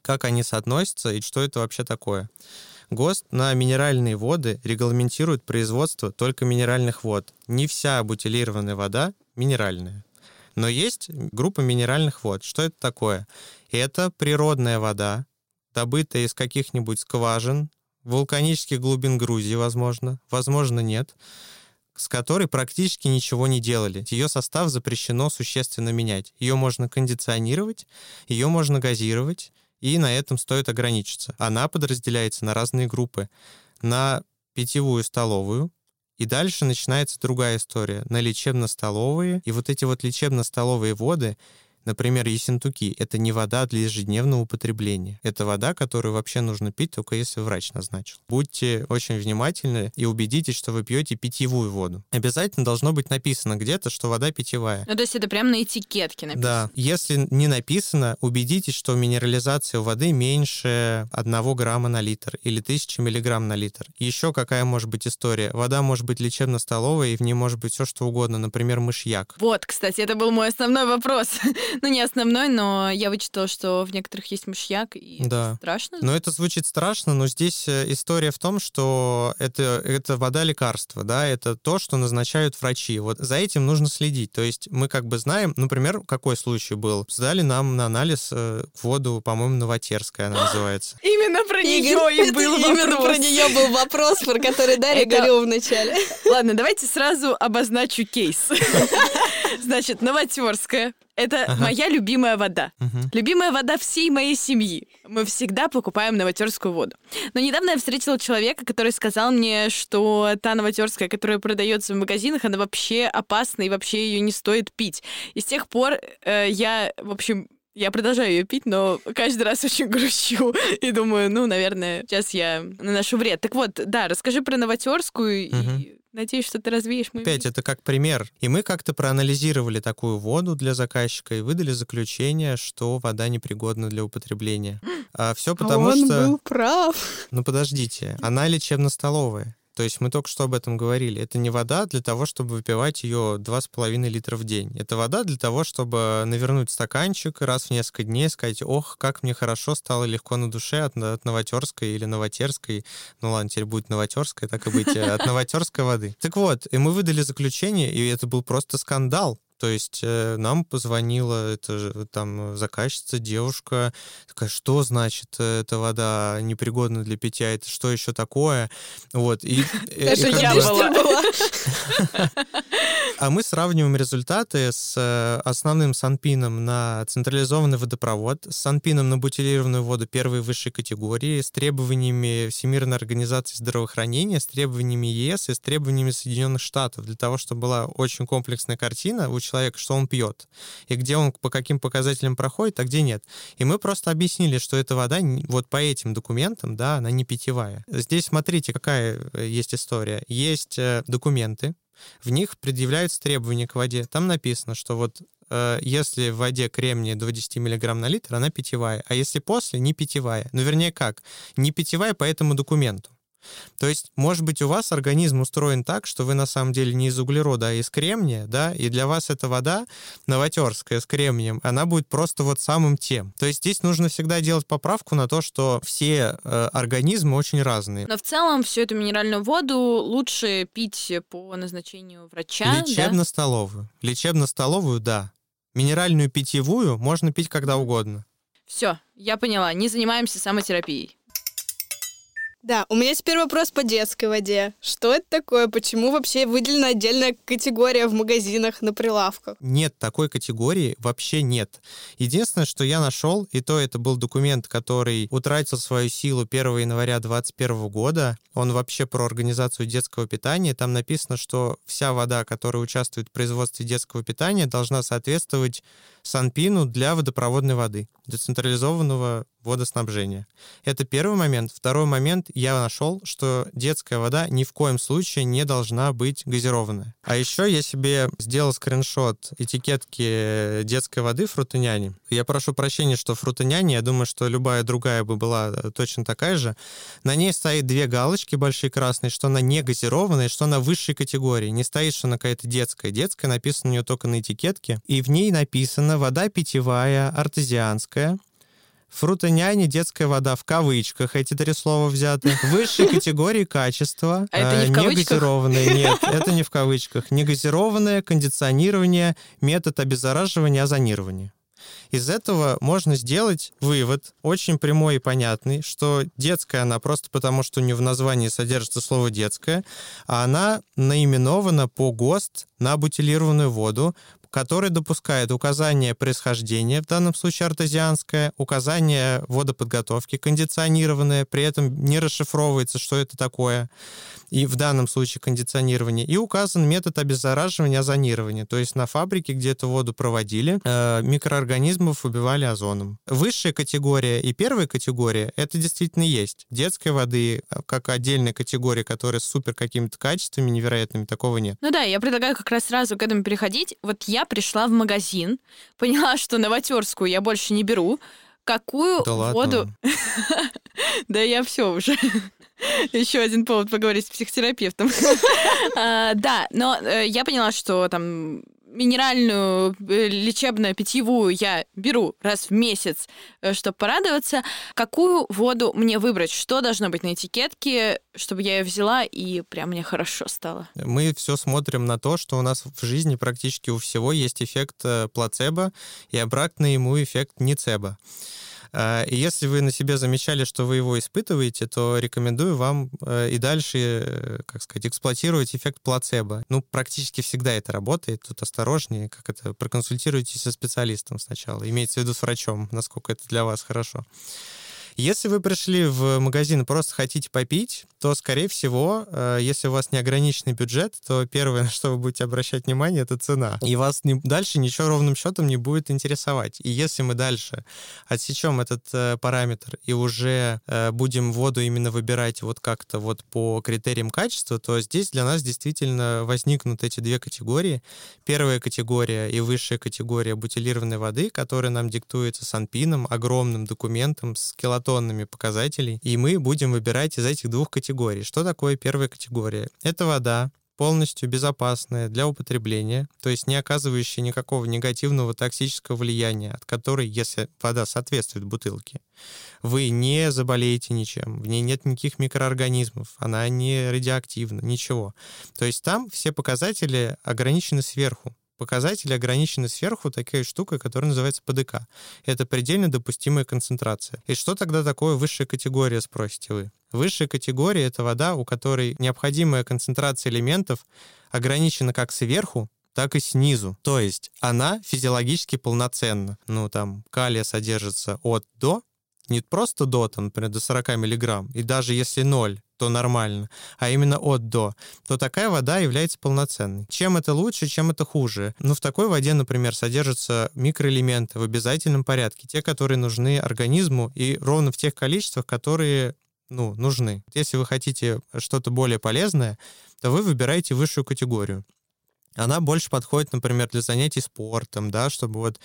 [SPEAKER 3] Как они соотносятся и что это вообще такое? ГОСТ на минеральные воды регламентирует производство только минеральных вод. Не вся бутилированная вода минеральная. Но есть группа минеральных вод. Что это такое? Это природная вода, добытая из каких-нибудь скважин, вулканических глубин Грузии, возможно, возможно, нет, с которой практически ничего не делали. Ее состав запрещено существенно менять. Ее можно кондиционировать, ее можно газировать, и на этом стоит ограничиться. Она подразделяется на разные группы. На питьевую столовую, и дальше начинается другая история. На лечебно-столовые. И вот эти вот лечебно-столовые воды например, ессентуки, это не вода для ежедневного употребления. Это вода, которую вообще нужно пить только если врач назначил. Будьте очень внимательны и убедитесь, что вы пьете питьевую воду. Обязательно должно быть написано где-то, что вода питьевая.
[SPEAKER 2] Ну, то есть это прям на этикетке написано?
[SPEAKER 3] Да. Если не написано, убедитесь, что минерализация воды меньше 1 грамма на литр или 1000 миллиграмм на литр. Еще какая может быть история? Вода может быть лечебно-столовая, и в ней может быть все что угодно, например, мышьяк.
[SPEAKER 2] Вот, кстати, это был мой основной вопрос. ну, не основной, но я вычитала, что в некоторых есть мышьяк, и
[SPEAKER 3] да.
[SPEAKER 2] страшно.
[SPEAKER 3] Но это звучит страшно, но здесь э, история в том, что это, это вода лекарства, да, это то, что назначают врачи. Вот за этим нужно следить. То есть мы как бы знаем, например, какой случай был. Сдали нам на анализ э, воду, по-моему, Новотерская она называется.
[SPEAKER 2] Именно про нее и был вопрос.
[SPEAKER 1] Именно про нее был вопрос, про который Дарья говорила вначале.
[SPEAKER 2] Ладно, давайте сразу обозначу кейс. Значит, Новотерская. Это ага. моя любимая вода. Угу. Любимая вода всей моей семьи. Мы всегда покупаем новотерскую воду. Но недавно я встретила человека, который сказал мне, что та новотерская, которая продается в магазинах, она вообще опасна и вообще ее не стоит пить. И с тех пор э, я, в общем, я продолжаю ее пить, но каждый раз очень грущу и думаю, ну, наверное, сейчас я наношу вред. Так вот, да, расскажи про новотерскую угу. и Надеюсь, что ты развеешь мою
[SPEAKER 3] Опять, это как пример. И мы как-то проанализировали такую воду для заказчика и выдали заключение, что вода непригодна для употребления. А все потому
[SPEAKER 1] а
[SPEAKER 3] он что...
[SPEAKER 1] был прав.
[SPEAKER 3] Ну подождите, она лечебно-столовая. То есть мы только что об этом говорили. Это не вода для того, чтобы выпивать ее 2,5 литра в день. Это вода для того, чтобы навернуть стаканчик раз в несколько дней, сказать, ох, как мне хорошо, стало легко на душе от, от Новотерской или Новотерской. Ну ладно, теперь будет Новотерская, так и быть, э, от Новотерской воды. Так вот, и мы выдали заключение, и это был просто скандал. То есть э, нам позвонила это же, там заказчица, девушка, такая, что значит э, эта вода непригодна для питья, это что еще такое? Вот. И,
[SPEAKER 2] Даже я была.
[SPEAKER 3] А мы сравниваем результаты с э, основным санпином на централизованный водопровод, с санпином на бутилированную воду первой и высшей категории, с требованиями Всемирной организации здравоохранения, с требованиями ЕС и с требованиями Соединенных Штатов, для того, чтобы была очень комплексная картина у человека, что он пьет, и где он по каким показателям проходит, а где нет. И мы просто объяснили, что эта вода вот по этим документам, да, она не питьевая. Здесь смотрите, какая э, есть история. Есть э, документы, в них предъявляются требования к воде. Там написано, что вот э, если в воде кремния до 10 мг на литр, она питьевая, а если после, не питьевая. Ну, вернее, как? Не питьевая по этому документу. То есть, может быть, у вас организм устроен так, что вы на самом деле не из углерода, а из кремния, да, и для вас эта вода новотерская с кремнием, она будет просто вот самым тем. То есть здесь нужно всегда делать поправку на то, что все э, организмы очень разные.
[SPEAKER 2] Но в целом всю эту минеральную воду лучше пить по назначению врача.
[SPEAKER 3] Лечебно-столовую. Да? Лечебно-столовую, да. Минеральную питьевую можно пить когда угодно.
[SPEAKER 2] Все, я поняла. Не занимаемся самотерапией.
[SPEAKER 1] Да, у меня теперь вопрос по детской воде. Что это такое? Почему вообще выделена отдельная категория в магазинах на прилавках?
[SPEAKER 3] Нет, такой категории вообще нет. Единственное, что я нашел, и то это был документ, который утратил свою силу 1 января 2021 года. Он вообще про организацию детского питания. Там написано, что вся вода, которая участвует в производстве детского питания, должна соответствовать Санпину для водопроводной воды, децентрализованного водоснабжения. Это первый момент. Второй момент, я нашел, что детская вода ни в коем случае не должна быть газированная. А еще я себе сделал скриншот этикетки детской воды фрутоняни. Я прошу прощения, что фрутоняни, я думаю, что любая другая бы была точно такая же. На ней стоит две галочки большие красные, что она не газированная, что она высшей категории. Не стоит, что она какая-то детская. Детская написано у нее только на этикетке. И в ней написано вода питьевая, артезианская, Фрутоняне детская вода в кавычках, эти три слова взяты. Высшей категории качества.
[SPEAKER 2] А это не в
[SPEAKER 3] э,
[SPEAKER 2] кавычках?
[SPEAKER 3] Негазированная, нет, это не в кавычках. Негазированное кондиционирование, метод обеззараживания, озонирования. Из этого можно сделать вывод, очень прямой и понятный, что детская она просто потому, что у нее в названии содержится слово «детская», а она наименована по ГОСТ на бутилированную воду, который допускает указание происхождения, в данном случае артезианское, указание водоподготовки, кондиционированное, при этом не расшифровывается, что это такое, и в данном случае кондиционирование, и указан метод обеззараживания, озонирования, то есть на фабрике, где эту воду проводили, э, микроорганизмов убивали озоном. Высшая категория и первая категория — это действительно есть. Детской воды, э, как отдельная категория, которая с супер какими-то качествами невероятными, такого нет.
[SPEAKER 2] Ну да, я предлагаю как раз сразу к этому переходить. Вот я пришла в магазин, поняла, что новотерскую я больше не беру, какую
[SPEAKER 3] Да
[SPEAKER 2] воду... Да я все уже. Еще один повод поговорить с психотерапевтом. А, Да, но э, я поняла, что там минеральную, э, лечебную, питьевую я беру раз в месяц, чтобы порадоваться. Какую воду мне выбрать? Что должно быть на этикетке, чтобы я ее взяла и прям мне хорошо стало?
[SPEAKER 3] Мы все смотрим на то, что у нас в жизни практически у всего есть эффект э, плацебо и обратный ему эффект ницебо. А, И если вы на себе замечали, что вы его испытываете, то рекомендую вам э, и дальше, э, как сказать, эксплуатировать эффект плацебо. Ну, практически всегда это работает. Тут осторожнее, как это, проконсультируйтесь со специалистом сначала. Имеется в виду с врачом, насколько это для вас хорошо. Если вы пришли в магазин и просто хотите попить, то, скорее всего, э, если у вас неограниченный бюджет, то первое, на что вы будете обращать внимание, это цена. И вас не- дальше ничего ровным счетом не будет интересовать. И если мы дальше отсечем этот э, параметр и уже э, будем воду именно выбирать вот как-то вот по критериям качества, то здесь для нас действительно возникнут эти две категории. Первая категория и высшая категория бутилированной воды, которая нам диктуется Санпином, огромным документом с килотоннами показателей, и мы будем выбирать из этих двух категорий. Что такое первая категория? Это вода, полностью безопасная для употребления, то есть не оказывающая никакого негативного токсического влияния, от которой, если вода соответствует бутылке, вы не заболеете ничем, в ней нет никаких микроорганизмов, она не радиоактивна, ничего. То есть там все показатели ограничены сверху. Показатели ограничены сверху такой штукой, которая называется ПДК. Это предельно допустимая концентрация. И что тогда такое высшая категория, спросите вы? Высшая категория — это вода, у которой необходимая концентрация элементов ограничена как сверху, так и снизу. То есть она физиологически полноценна. Ну, там, калия содержится от до, не просто до, там, например, до 40 миллиграмм, и даже если ноль, то нормально, а именно от до, то такая вода является полноценной. Чем это лучше, чем это хуже? Ну, в такой воде, например, содержатся микроэлементы в обязательном порядке, те, которые нужны организму, и ровно в тех количествах, которые ну, нужны. Если вы хотите что-то более полезное, то вы выбираете высшую категорию. Она больше подходит, например, для занятий спортом, да, чтобы вот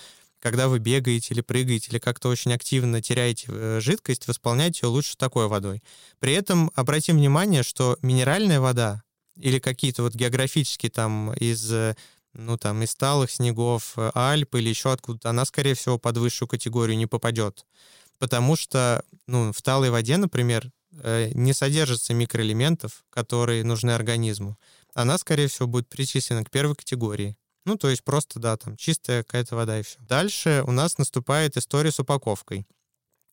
[SPEAKER 3] когда вы бегаете или прыгаете, или как-то очень активно теряете э, жидкость, восполнять ее лучше такой водой. При этом обратим внимание, что минеральная вода или какие-то вот географические там из э, ну, там, из сталых снегов, э, Альп или еще откуда-то, она, скорее всего, под высшую категорию не попадет. Потому что, ну, в талой воде, например, не содержится микроэлементов, которые нужны организму. Она, скорее всего, будет причислена к первой категории. Ну, то есть просто, да, там чистая какая-то вода и все. Дальше у нас наступает история с упаковкой.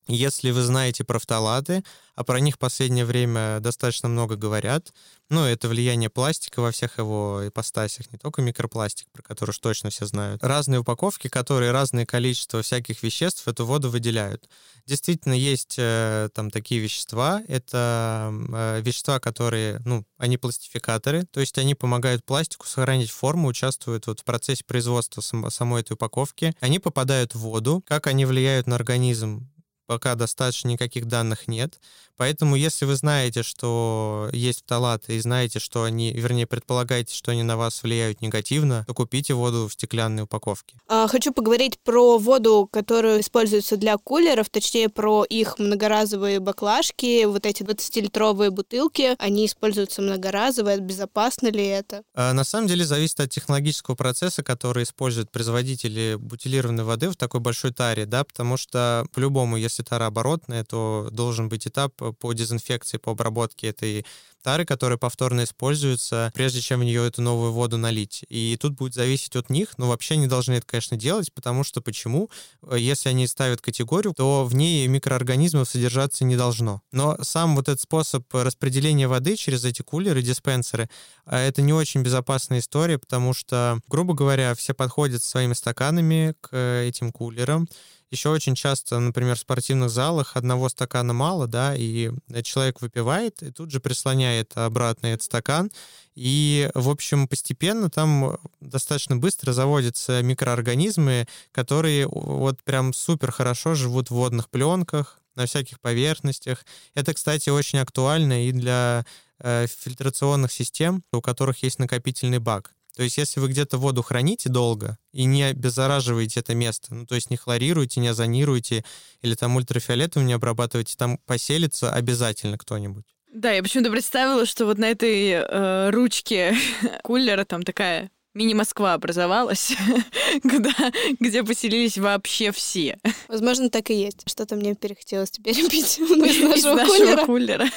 [SPEAKER 3] Если вы знаете про фталаты, а про них в последнее время достаточно много говорят, ну, это влияние пластика во всех его ипостасях, не только микропластик, про который уж точно все знают. Разные упаковки, которые разное количество всяких веществ эту воду выделяют. Действительно, есть э, там такие вещества. Это э, вещества, которые, ну, они пластификаторы, то есть они помогают пластику сохранить форму, участвуют вот в процессе производства сам- самой этой упаковки. Они попадают в воду. Как они влияют на организм, пока достаточно никаких данных нет. Поэтому, если вы знаете, что есть фталаты, и знаете, что они, вернее, предполагаете, что они на вас влияют негативно, то купите воду в стеклянной упаковке.
[SPEAKER 1] А, Хочу поговорить про воду, которая используется для кулеров, точнее про их многоразовые баклажки, вот эти 20-литровые бутылки. Они используются многоразово, безопасно ли это?
[SPEAKER 3] А, На самом деле зависит от технологического процесса, который используют производители бутилированной воды в такой большой таре, да, потому что по-любому, если тара оборотная, то должен быть этап по дезинфекции, по обработке этой тары, которые повторно используются, прежде чем в нее эту новую воду налить. И тут будет зависеть от них, но вообще не должны это, конечно, делать, потому что почему? Если они ставят категорию, то в ней микроорганизмов содержаться не должно. Но сам вот этот способ распределения воды через эти кулеры, диспенсеры, а это не очень безопасная история, потому что, грубо говоря, все подходят своими стаканами к этим кулерам, еще очень часто, например, в спортивных залах одного стакана мало, да, и человек выпивает и тут же прислоняет обратно этот стакан. И, в общем, постепенно там достаточно быстро заводятся микроорганизмы, которые вот прям супер хорошо живут в водных пленках, на всяких поверхностях. Это, кстати, очень актуально и для э, фильтрационных систем, у которых есть накопительный бак. То есть если вы где-то воду храните долго и не обеззараживаете это место, ну то есть не хлорируете, не озонируете или там ультрафиолетом не обрабатываете, там поселится обязательно кто-нибудь.
[SPEAKER 2] Да, я почему-то представила, что вот на этой э, ручке кулера там такая мини-Москва образовалась, куда, где поселились вообще все.
[SPEAKER 1] Возможно, так и есть. Что-то мне перехотелось теперь пить из нашего, нашего кулера.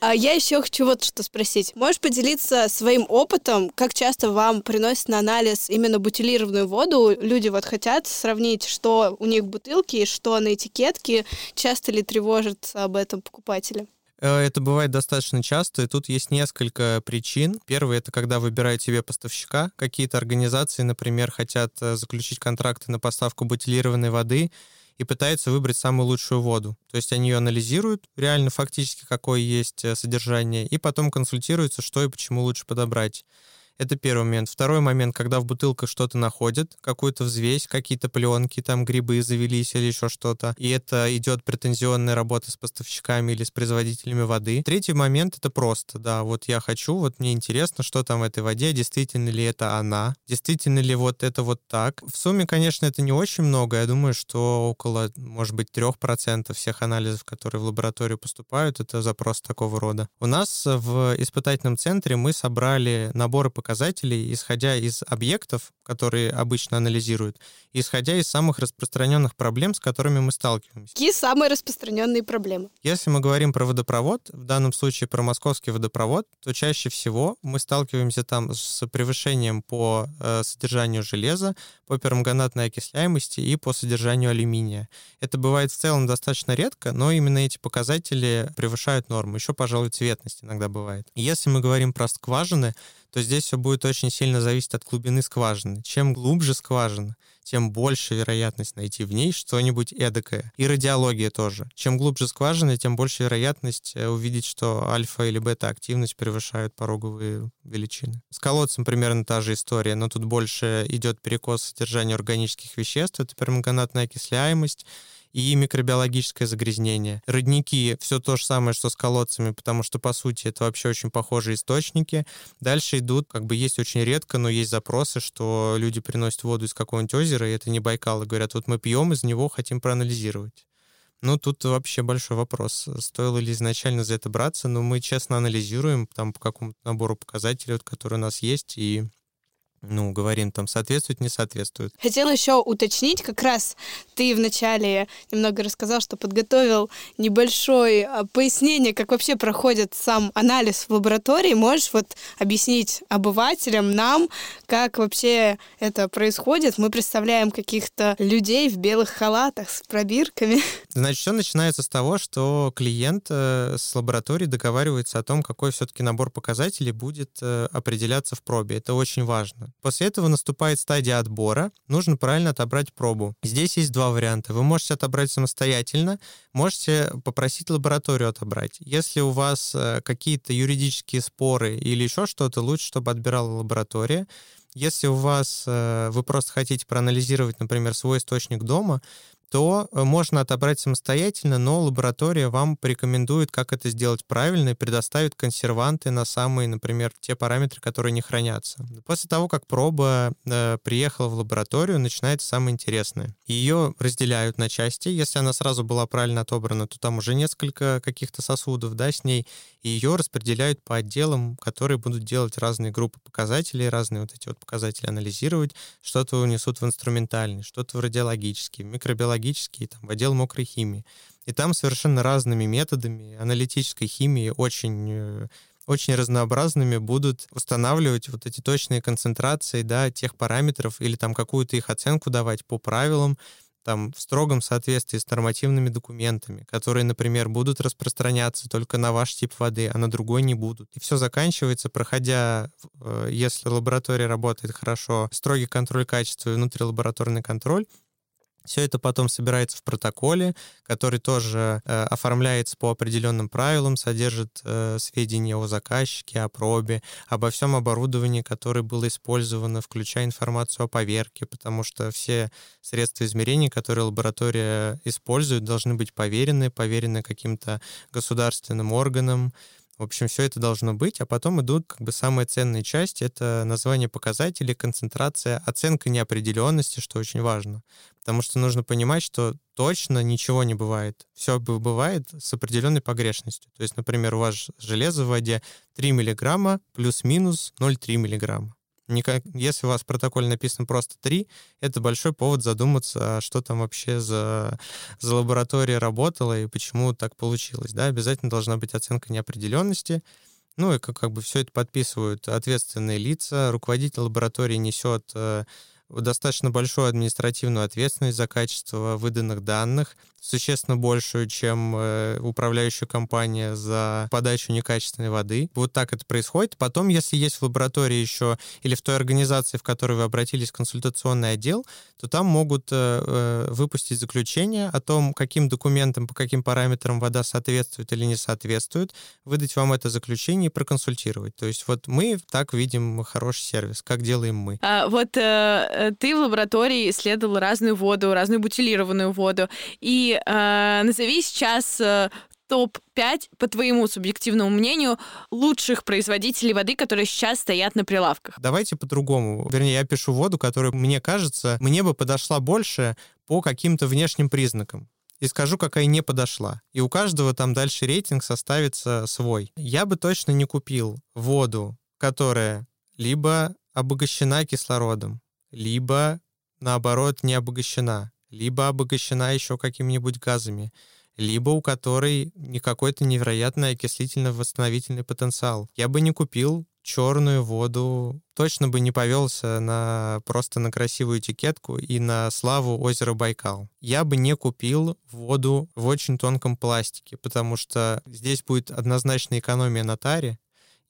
[SPEAKER 1] А я еще хочу вот что спросить. Можешь поделиться своим опытом, как часто вам приносят на анализ именно бутилированную воду? Люди вот хотят сравнить, что у них в бутылке и что на этикетке. Часто ли тревожат об этом покупатели?
[SPEAKER 3] Э, это бывает достаточно часто, и тут есть несколько причин. Первый — это когда выбирают себе поставщика. Какие-то организации, например, хотят э, заключить контракты на поставку бутилированной воды, и пытаются выбрать самую лучшую воду. То есть они ее анализируют, реально фактически какое есть э, содержание, и потом консультируются, что и почему лучше подобрать. Это первый момент. Второй момент, когда в бутылках что-то находят, какую-то взвесь, какие-то пленки, там грибы завелись или еще что-то, и это идет претензионная работа с поставщиками или с производителями воды. Третий момент — это просто, да, вот я хочу, вот мне интересно, что там в этой воде, действительно ли это она, действительно ли вот это вот так. В сумме, конечно, это не очень много, я думаю, что около, может быть, 3% всех анализов, которые в лабораторию поступают, это запрос такого рода. У нас в испытательном центре мы собрали наборы показателей показателей, исходя из объектов, которые обычно анализируют, исходя из самых распространенных проблем, с которыми мы сталкиваемся.
[SPEAKER 1] Какие самые распространенные проблемы?
[SPEAKER 3] Если мы говорим про водопровод, в данном случае про московский водопровод, то чаще всего мы сталкиваемся там с превышением по э, содержанию железа, по перманганатной окисляемости и по содержанию алюминия. Это бывает в целом достаточно редко, но именно эти показатели превышают норму. Еще, пожалуй, цветность иногда бывает. Если мы говорим про скважины, то здесь все будет очень сильно зависеть от глубины скважины. Чем глубже скважина, тем больше вероятность найти в ней что-нибудь эдакое. И радиология тоже. Чем глубже скважина, тем больше вероятность э, увидеть, что альфа или бета-активность превышают пороговые величины. С колодцем примерно та же история, но тут больше идет перекос содержания органических веществ, это перманганатная окисляемость, и микробиологическое загрязнение. Родники — все то же самое, что с колодцами, потому что, по сути, это вообще очень похожие источники. Дальше идут, как бы есть очень редко, но есть запросы, что люди приносят воду из какого-нибудь озера, и это не Байкал, и говорят, вот мы пьем из него, хотим проанализировать. Ну, тут вообще большой вопрос. Стоило ли изначально за это браться? Но мы честно анализируем там по какому-то набору показателей, вот, которые у нас есть, и ну, говорим, там, соответствует, не соответствует.
[SPEAKER 1] Хотела еще уточнить, как раз ты вначале немного рассказал, что подготовил небольшое а, пояснение, как вообще проходит сам анализ в лаборатории. Можешь вот объяснить обывателям, нам, как вообще это происходит? Мы представляем каких-то людей в белых халатах с пробирками.
[SPEAKER 3] Значит, все начинается с того, что клиент э, с лабораторией договаривается о том, какой все-таки набор показателей будет э, определяться в пробе. Это очень важно. После этого наступает стадия отбора. Нужно правильно отобрать пробу. Здесь есть два варианта. Вы можете отобрать самостоятельно, можете попросить лабораторию отобрать. Если у вас э, какие-то юридические споры или еще что-то, лучше, чтобы отбирала лаборатория. Если у вас э, вы просто хотите проанализировать, например, свой источник дома, то э, можно отобрать самостоятельно, но лаборатория вам порекомендует, как это сделать правильно и предоставит консерванты на самые, например, те параметры, которые не хранятся. После того, как проба э, приехала в лабораторию, начинается самое интересное. Ее разделяют на части. Если она сразу была правильно отобрана, то там уже несколько каких-то сосудов да, с ней, и ее распределяют по отделам, которые будут делать разные группы показателей, разные вот эти вот показатели анализировать, что-то унесут в инструментальный, что-то в радиологический, в микробиологический, там, в отдел мокрой химии. И там совершенно разными методами аналитической химии очень э, очень разнообразными будут устанавливать вот эти точные концентрации, да, тех параметров или там какую-то их оценку давать по правилам, там, в строгом соответствии с нормативными документами, которые, например, будут распространяться только на ваш тип воды, а на другой не будут. И все заканчивается, проходя, э, если лаборатория работает хорошо, строгий контроль качества и внутрилабораторный контроль, все это потом собирается в протоколе, который тоже э, оформляется по определенным правилам, содержит э, сведения о заказчике, о пробе, обо всем оборудовании, которое было использовано, включая информацию о поверке, потому что все средства измерения, которые лаборатория использует, должны быть поверены, поверены каким-то государственным органам, в общем, все это должно быть, а потом идут как бы самые ценные части. Это название показателей, концентрация, оценка неопределенности, что очень важно. Потому что нужно понимать, что точно ничего не бывает. Все бывает с определенной погрешностью. То есть, например, у вас железо в воде 3 миллиграмма плюс-минус 0,3 миллиграмма. Никак, если у вас в протоколе написано просто 3, это большой повод задуматься, а что там вообще за, за лаборатория работала и почему так получилось. Да? Обязательно должна быть оценка неопределенности. Ну и как, как бы все это подписывают ответственные лица. Руководитель лаборатории несет э, достаточно большую административную ответственность за качество выданных данных, существенно большую, чем э, управляющая компания за подачу некачественной воды. Вот так это происходит. Потом, если есть в лаборатории еще или в той организации, в которой вы обратились консультационный отдел, то там могут э, э, выпустить заключение о том, каким документам, по каким параметрам вода соответствует или не соответствует, выдать вам это заключение и проконсультировать. То есть вот мы так видим хороший сервис, как делаем мы.
[SPEAKER 2] А, вот э, ты в лаборатории исследовал разную воду, разную бутилированную воду, и э, назови сейчас э, топ-5, по твоему субъективному мнению, лучших производителей воды, которые сейчас стоят на прилавках.
[SPEAKER 3] Давайте по-другому. Вернее, я пишу воду, которая, мне кажется, мне бы подошла больше по каким-то внешним признакам и скажу, какая не подошла. И у каждого там дальше рейтинг составится свой. Я бы точно не купил воду, которая либо обогащена кислородом, либо, наоборот, не обогащена либо обогащена еще какими-нибудь газами, либо у которой не какой-то невероятный окислительно-восстановительный потенциал. Я бы не купил черную воду, точно бы не повелся на просто на красивую этикетку и на славу озера Байкал. Я бы не купил воду в очень тонком пластике, потому что здесь будет однозначно экономия на таре,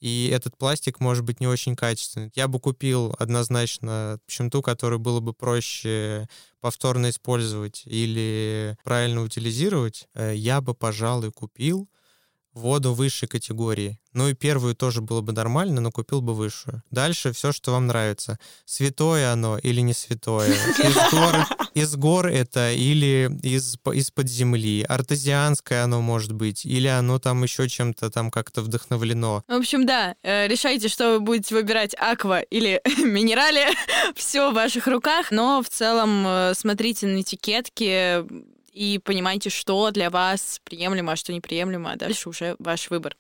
[SPEAKER 3] и этот пластик может быть не очень качественный. Я бы купил однозначно, общем, ту, которую было бы проще повторно использовать или правильно утилизировать. Э, я бы, пожалуй, купил воду высшей категории. Ну и первую тоже было бы нормально, но купил бы высшую. Дальше все, что вам нравится. Святое оно или не святое. Из гор, из гор это или из, из-под земли. Артезианское оно может быть. Или оно там еще чем-то там как-то вдохновлено.
[SPEAKER 2] В общем, да, э, решайте, что вы будете выбирать аква или минерали. Все в ваших руках. Но в целом э, смотрите на этикетки, и понимаете, что для вас приемлемо, а что неприемлемо, а дальше уже ваш выбор.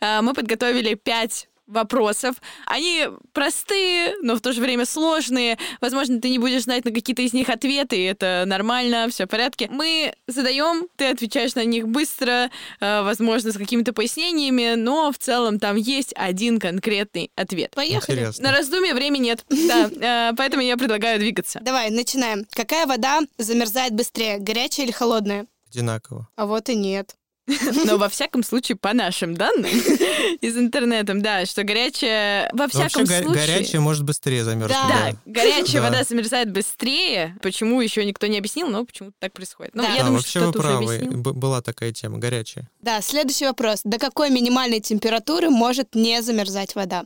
[SPEAKER 2] А, мы подготовили пять вопросов. Они простые, но в то же время сложные. Возможно, ты не будешь знать на какие-то из них ответы, и это нормально, все в порядке. Мы задаем, ты отвечаешь на них быстро, э, возможно, с какими-то пояснениями, но в целом там есть один конкретный ответ.
[SPEAKER 1] Поехали.
[SPEAKER 3] Интересно.
[SPEAKER 2] На раздумье времени нет. Да, э, поэтому я предлагаю двигаться.
[SPEAKER 1] Давай, начинаем. Какая вода замерзает быстрее, горячая или холодная?
[SPEAKER 3] Одинаково.
[SPEAKER 1] А вот и нет.
[SPEAKER 2] Но во всяком случае, по нашим данным из интернета, да, что горячая... Во всяком
[SPEAKER 3] вообще,
[SPEAKER 2] случае...
[SPEAKER 3] горячая может быстрее замерзнуть.
[SPEAKER 1] Да.
[SPEAKER 2] Да, горячая
[SPEAKER 3] Да.
[SPEAKER 2] вода замерзает быстрее. Почему еще никто не объяснил, но почему-то так происходит. Ну,
[SPEAKER 1] Да.
[SPEAKER 2] я
[SPEAKER 3] Да,
[SPEAKER 2] думаю,
[SPEAKER 3] вообще
[SPEAKER 2] что
[SPEAKER 3] вы правы. была такая тема, горячая.
[SPEAKER 1] Да, следующий вопрос. До какой минимальной температуры может не замерзать вода?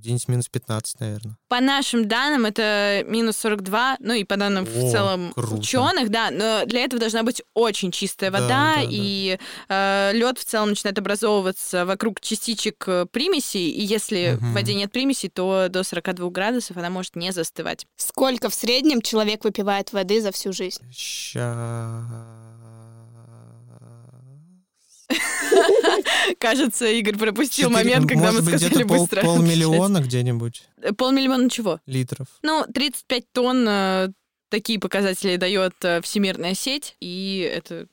[SPEAKER 3] Где-нибудь минус 15, наверное.
[SPEAKER 2] По нашим данным, это минус 42, ну и по данным в
[SPEAKER 3] О,
[SPEAKER 2] целом
[SPEAKER 3] круто.
[SPEAKER 2] ученых, да, но для этого должна быть очень чистая
[SPEAKER 3] Да,
[SPEAKER 2] вода,
[SPEAKER 3] да, да.
[SPEAKER 2] и лед в целом начинает образовываться вокруг частичек э, примесей, и если
[SPEAKER 3] Мгм.
[SPEAKER 2] в воде нет примесей, то до 42 градусов она может не застывать.
[SPEAKER 1] Сколько в среднем человек выпивает воды за всю жизнь?
[SPEAKER 3] Ща...
[SPEAKER 2] Кажется, Игорь пропустил момент, когда мы сказали быстро.
[SPEAKER 3] полмиллиона где-нибудь
[SPEAKER 2] отвечать. Полмиллиона чего?
[SPEAKER 3] литров.
[SPEAKER 2] Ну, 35 тонн э, такие показатели дает э, всемирная сеть, и это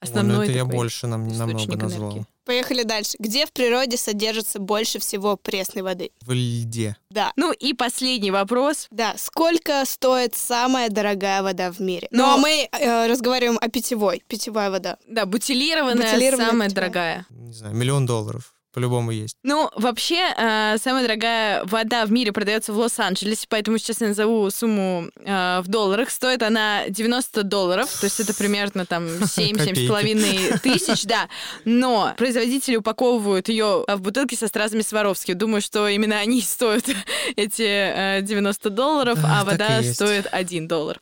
[SPEAKER 2] основной
[SPEAKER 3] Ой, ну это я больше нам, намного назвал.
[SPEAKER 1] Поехали дальше. Где в природе содержится больше всего пресной воды?
[SPEAKER 3] В льде.
[SPEAKER 1] Да.
[SPEAKER 2] Ну и последний вопрос.
[SPEAKER 1] Да, сколько стоит самая дорогая вода в мире?
[SPEAKER 2] Но-
[SPEAKER 1] Ну, а мы э, разговариваем о питьевой, питьевая вода.
[SPEAKER 2] Да, бутилированная,
[SPEAKER 1] Бутилированная
[SPEAKER 2] самая
[SPEAKER 1] питьевая.
[SPEAKER 2] дорогая.
[SPEAKER 3] Не знаю, миллион долларов. По-любому есть.
[SPEAKER 2] Ну, вообще, э, самая дорогая вода в мире продается в Лос-Анджелесе, поэтому сейчас я назову сумму э, в долларах. Стоит она 90 долларов, то есть это примерно там 7-7,5 тысяч, да. Но производители упаковывают ее в бутылки со стразами Сваровски. Думаю, что именно они стоят эти э, 90 долларов, а
[SPEAKER 3] и
[SPEAKER 2] вода стоит 1 доллар.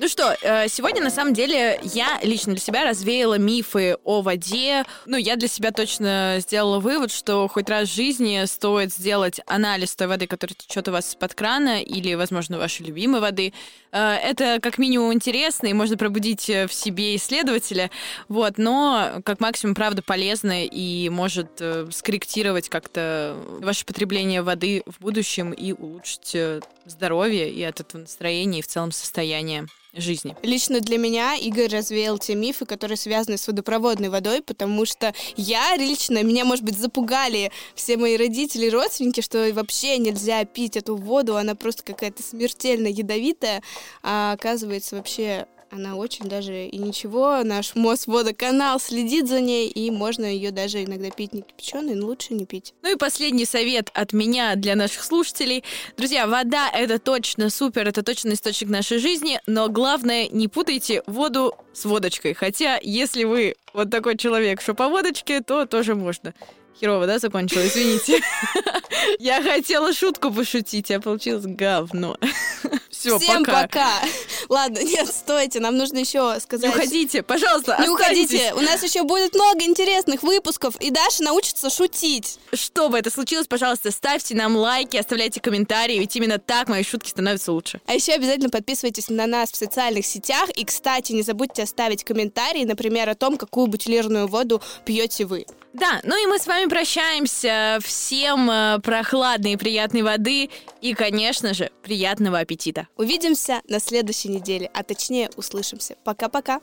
[SPEAKER 2] Ну что, э, сегодня на самом деле я лично для себя развеяла мифы о воде. Ну, я для себя точно сделала вывод, что хоть раз в жизни стоит сделать анализ той воды, которая течет у вас из-под крана или, возможно, вашей любимой воды. Э, Это как минимум интересно, и можно пробудить э, в себе исследователя, вот, но как максимум, правда, полезно и может скорректировать как-то ваше потребление воды в будущем и улучшить здоровье и от этого настроения и в целом состояние жизни.
[SPEAKER 1] Лично для меня Игорь развеял те мифы, которые связаны с водопроводной водой, потому что я лично, меня, может быть, запугали все мои родители родственники, что вообще нельзя пить эту воду, она просто какая-то смертельно ядовитая, а оказывается вообще она очень даже и ничего, наш Мосводоканал следит за ней, и можно ее даже иногда пить не кипяченой, но лучше не пить.
[SPEAKER 2] Ну и последний совет от меня для наших слушателей. Друзья, вода — это точно супер, это точно источник нашей жизни, но главное, не путайте воду с водочкой. Хотя, если вы вот такой человек, что по водочке, то тоже можно. Херово, да, закончила? Извините. Я хотела шутку пошутить, а получилось говно. Все,
[SPEAKER 1] Всем
[SPEAKER 2] пока.
[SPEAKER 1] пока. Ладно, нет, стойте, нам нужно еще
[SPEAKER 2] Не
[SPEAKER 1] сказать...
[SPEAKER 2] уходите, пожалуйста,
[SPEAKER 1] Не
[SPEAKER 2] останьтесь.
[SPEAKER 1] уходите, у нас еще будет много интересных выпусков, и Даша научится шутить.
[SPEAKER 2] Чтобы это случилось, пожалуйста, ставьте нам лайки, оставляйте комментарии, ведь именно так мои шутки становятся лучше.
[SPEAKER 1] А еще обязательно подписывайтесь на нас в социальных сетях. И, кстати, не забудьте оставить комментарий, например, о том, какую бутилированную воду пьете вы.
[SPEAKER 2] Да, ну и мы с вами прощаемся. Всем э, прохладной и приятной воды и, конечно же, приятного аппетита.
[SPEAKER 1] Увидимся на следующей неделе, а точнее услышимся. Пока-пока.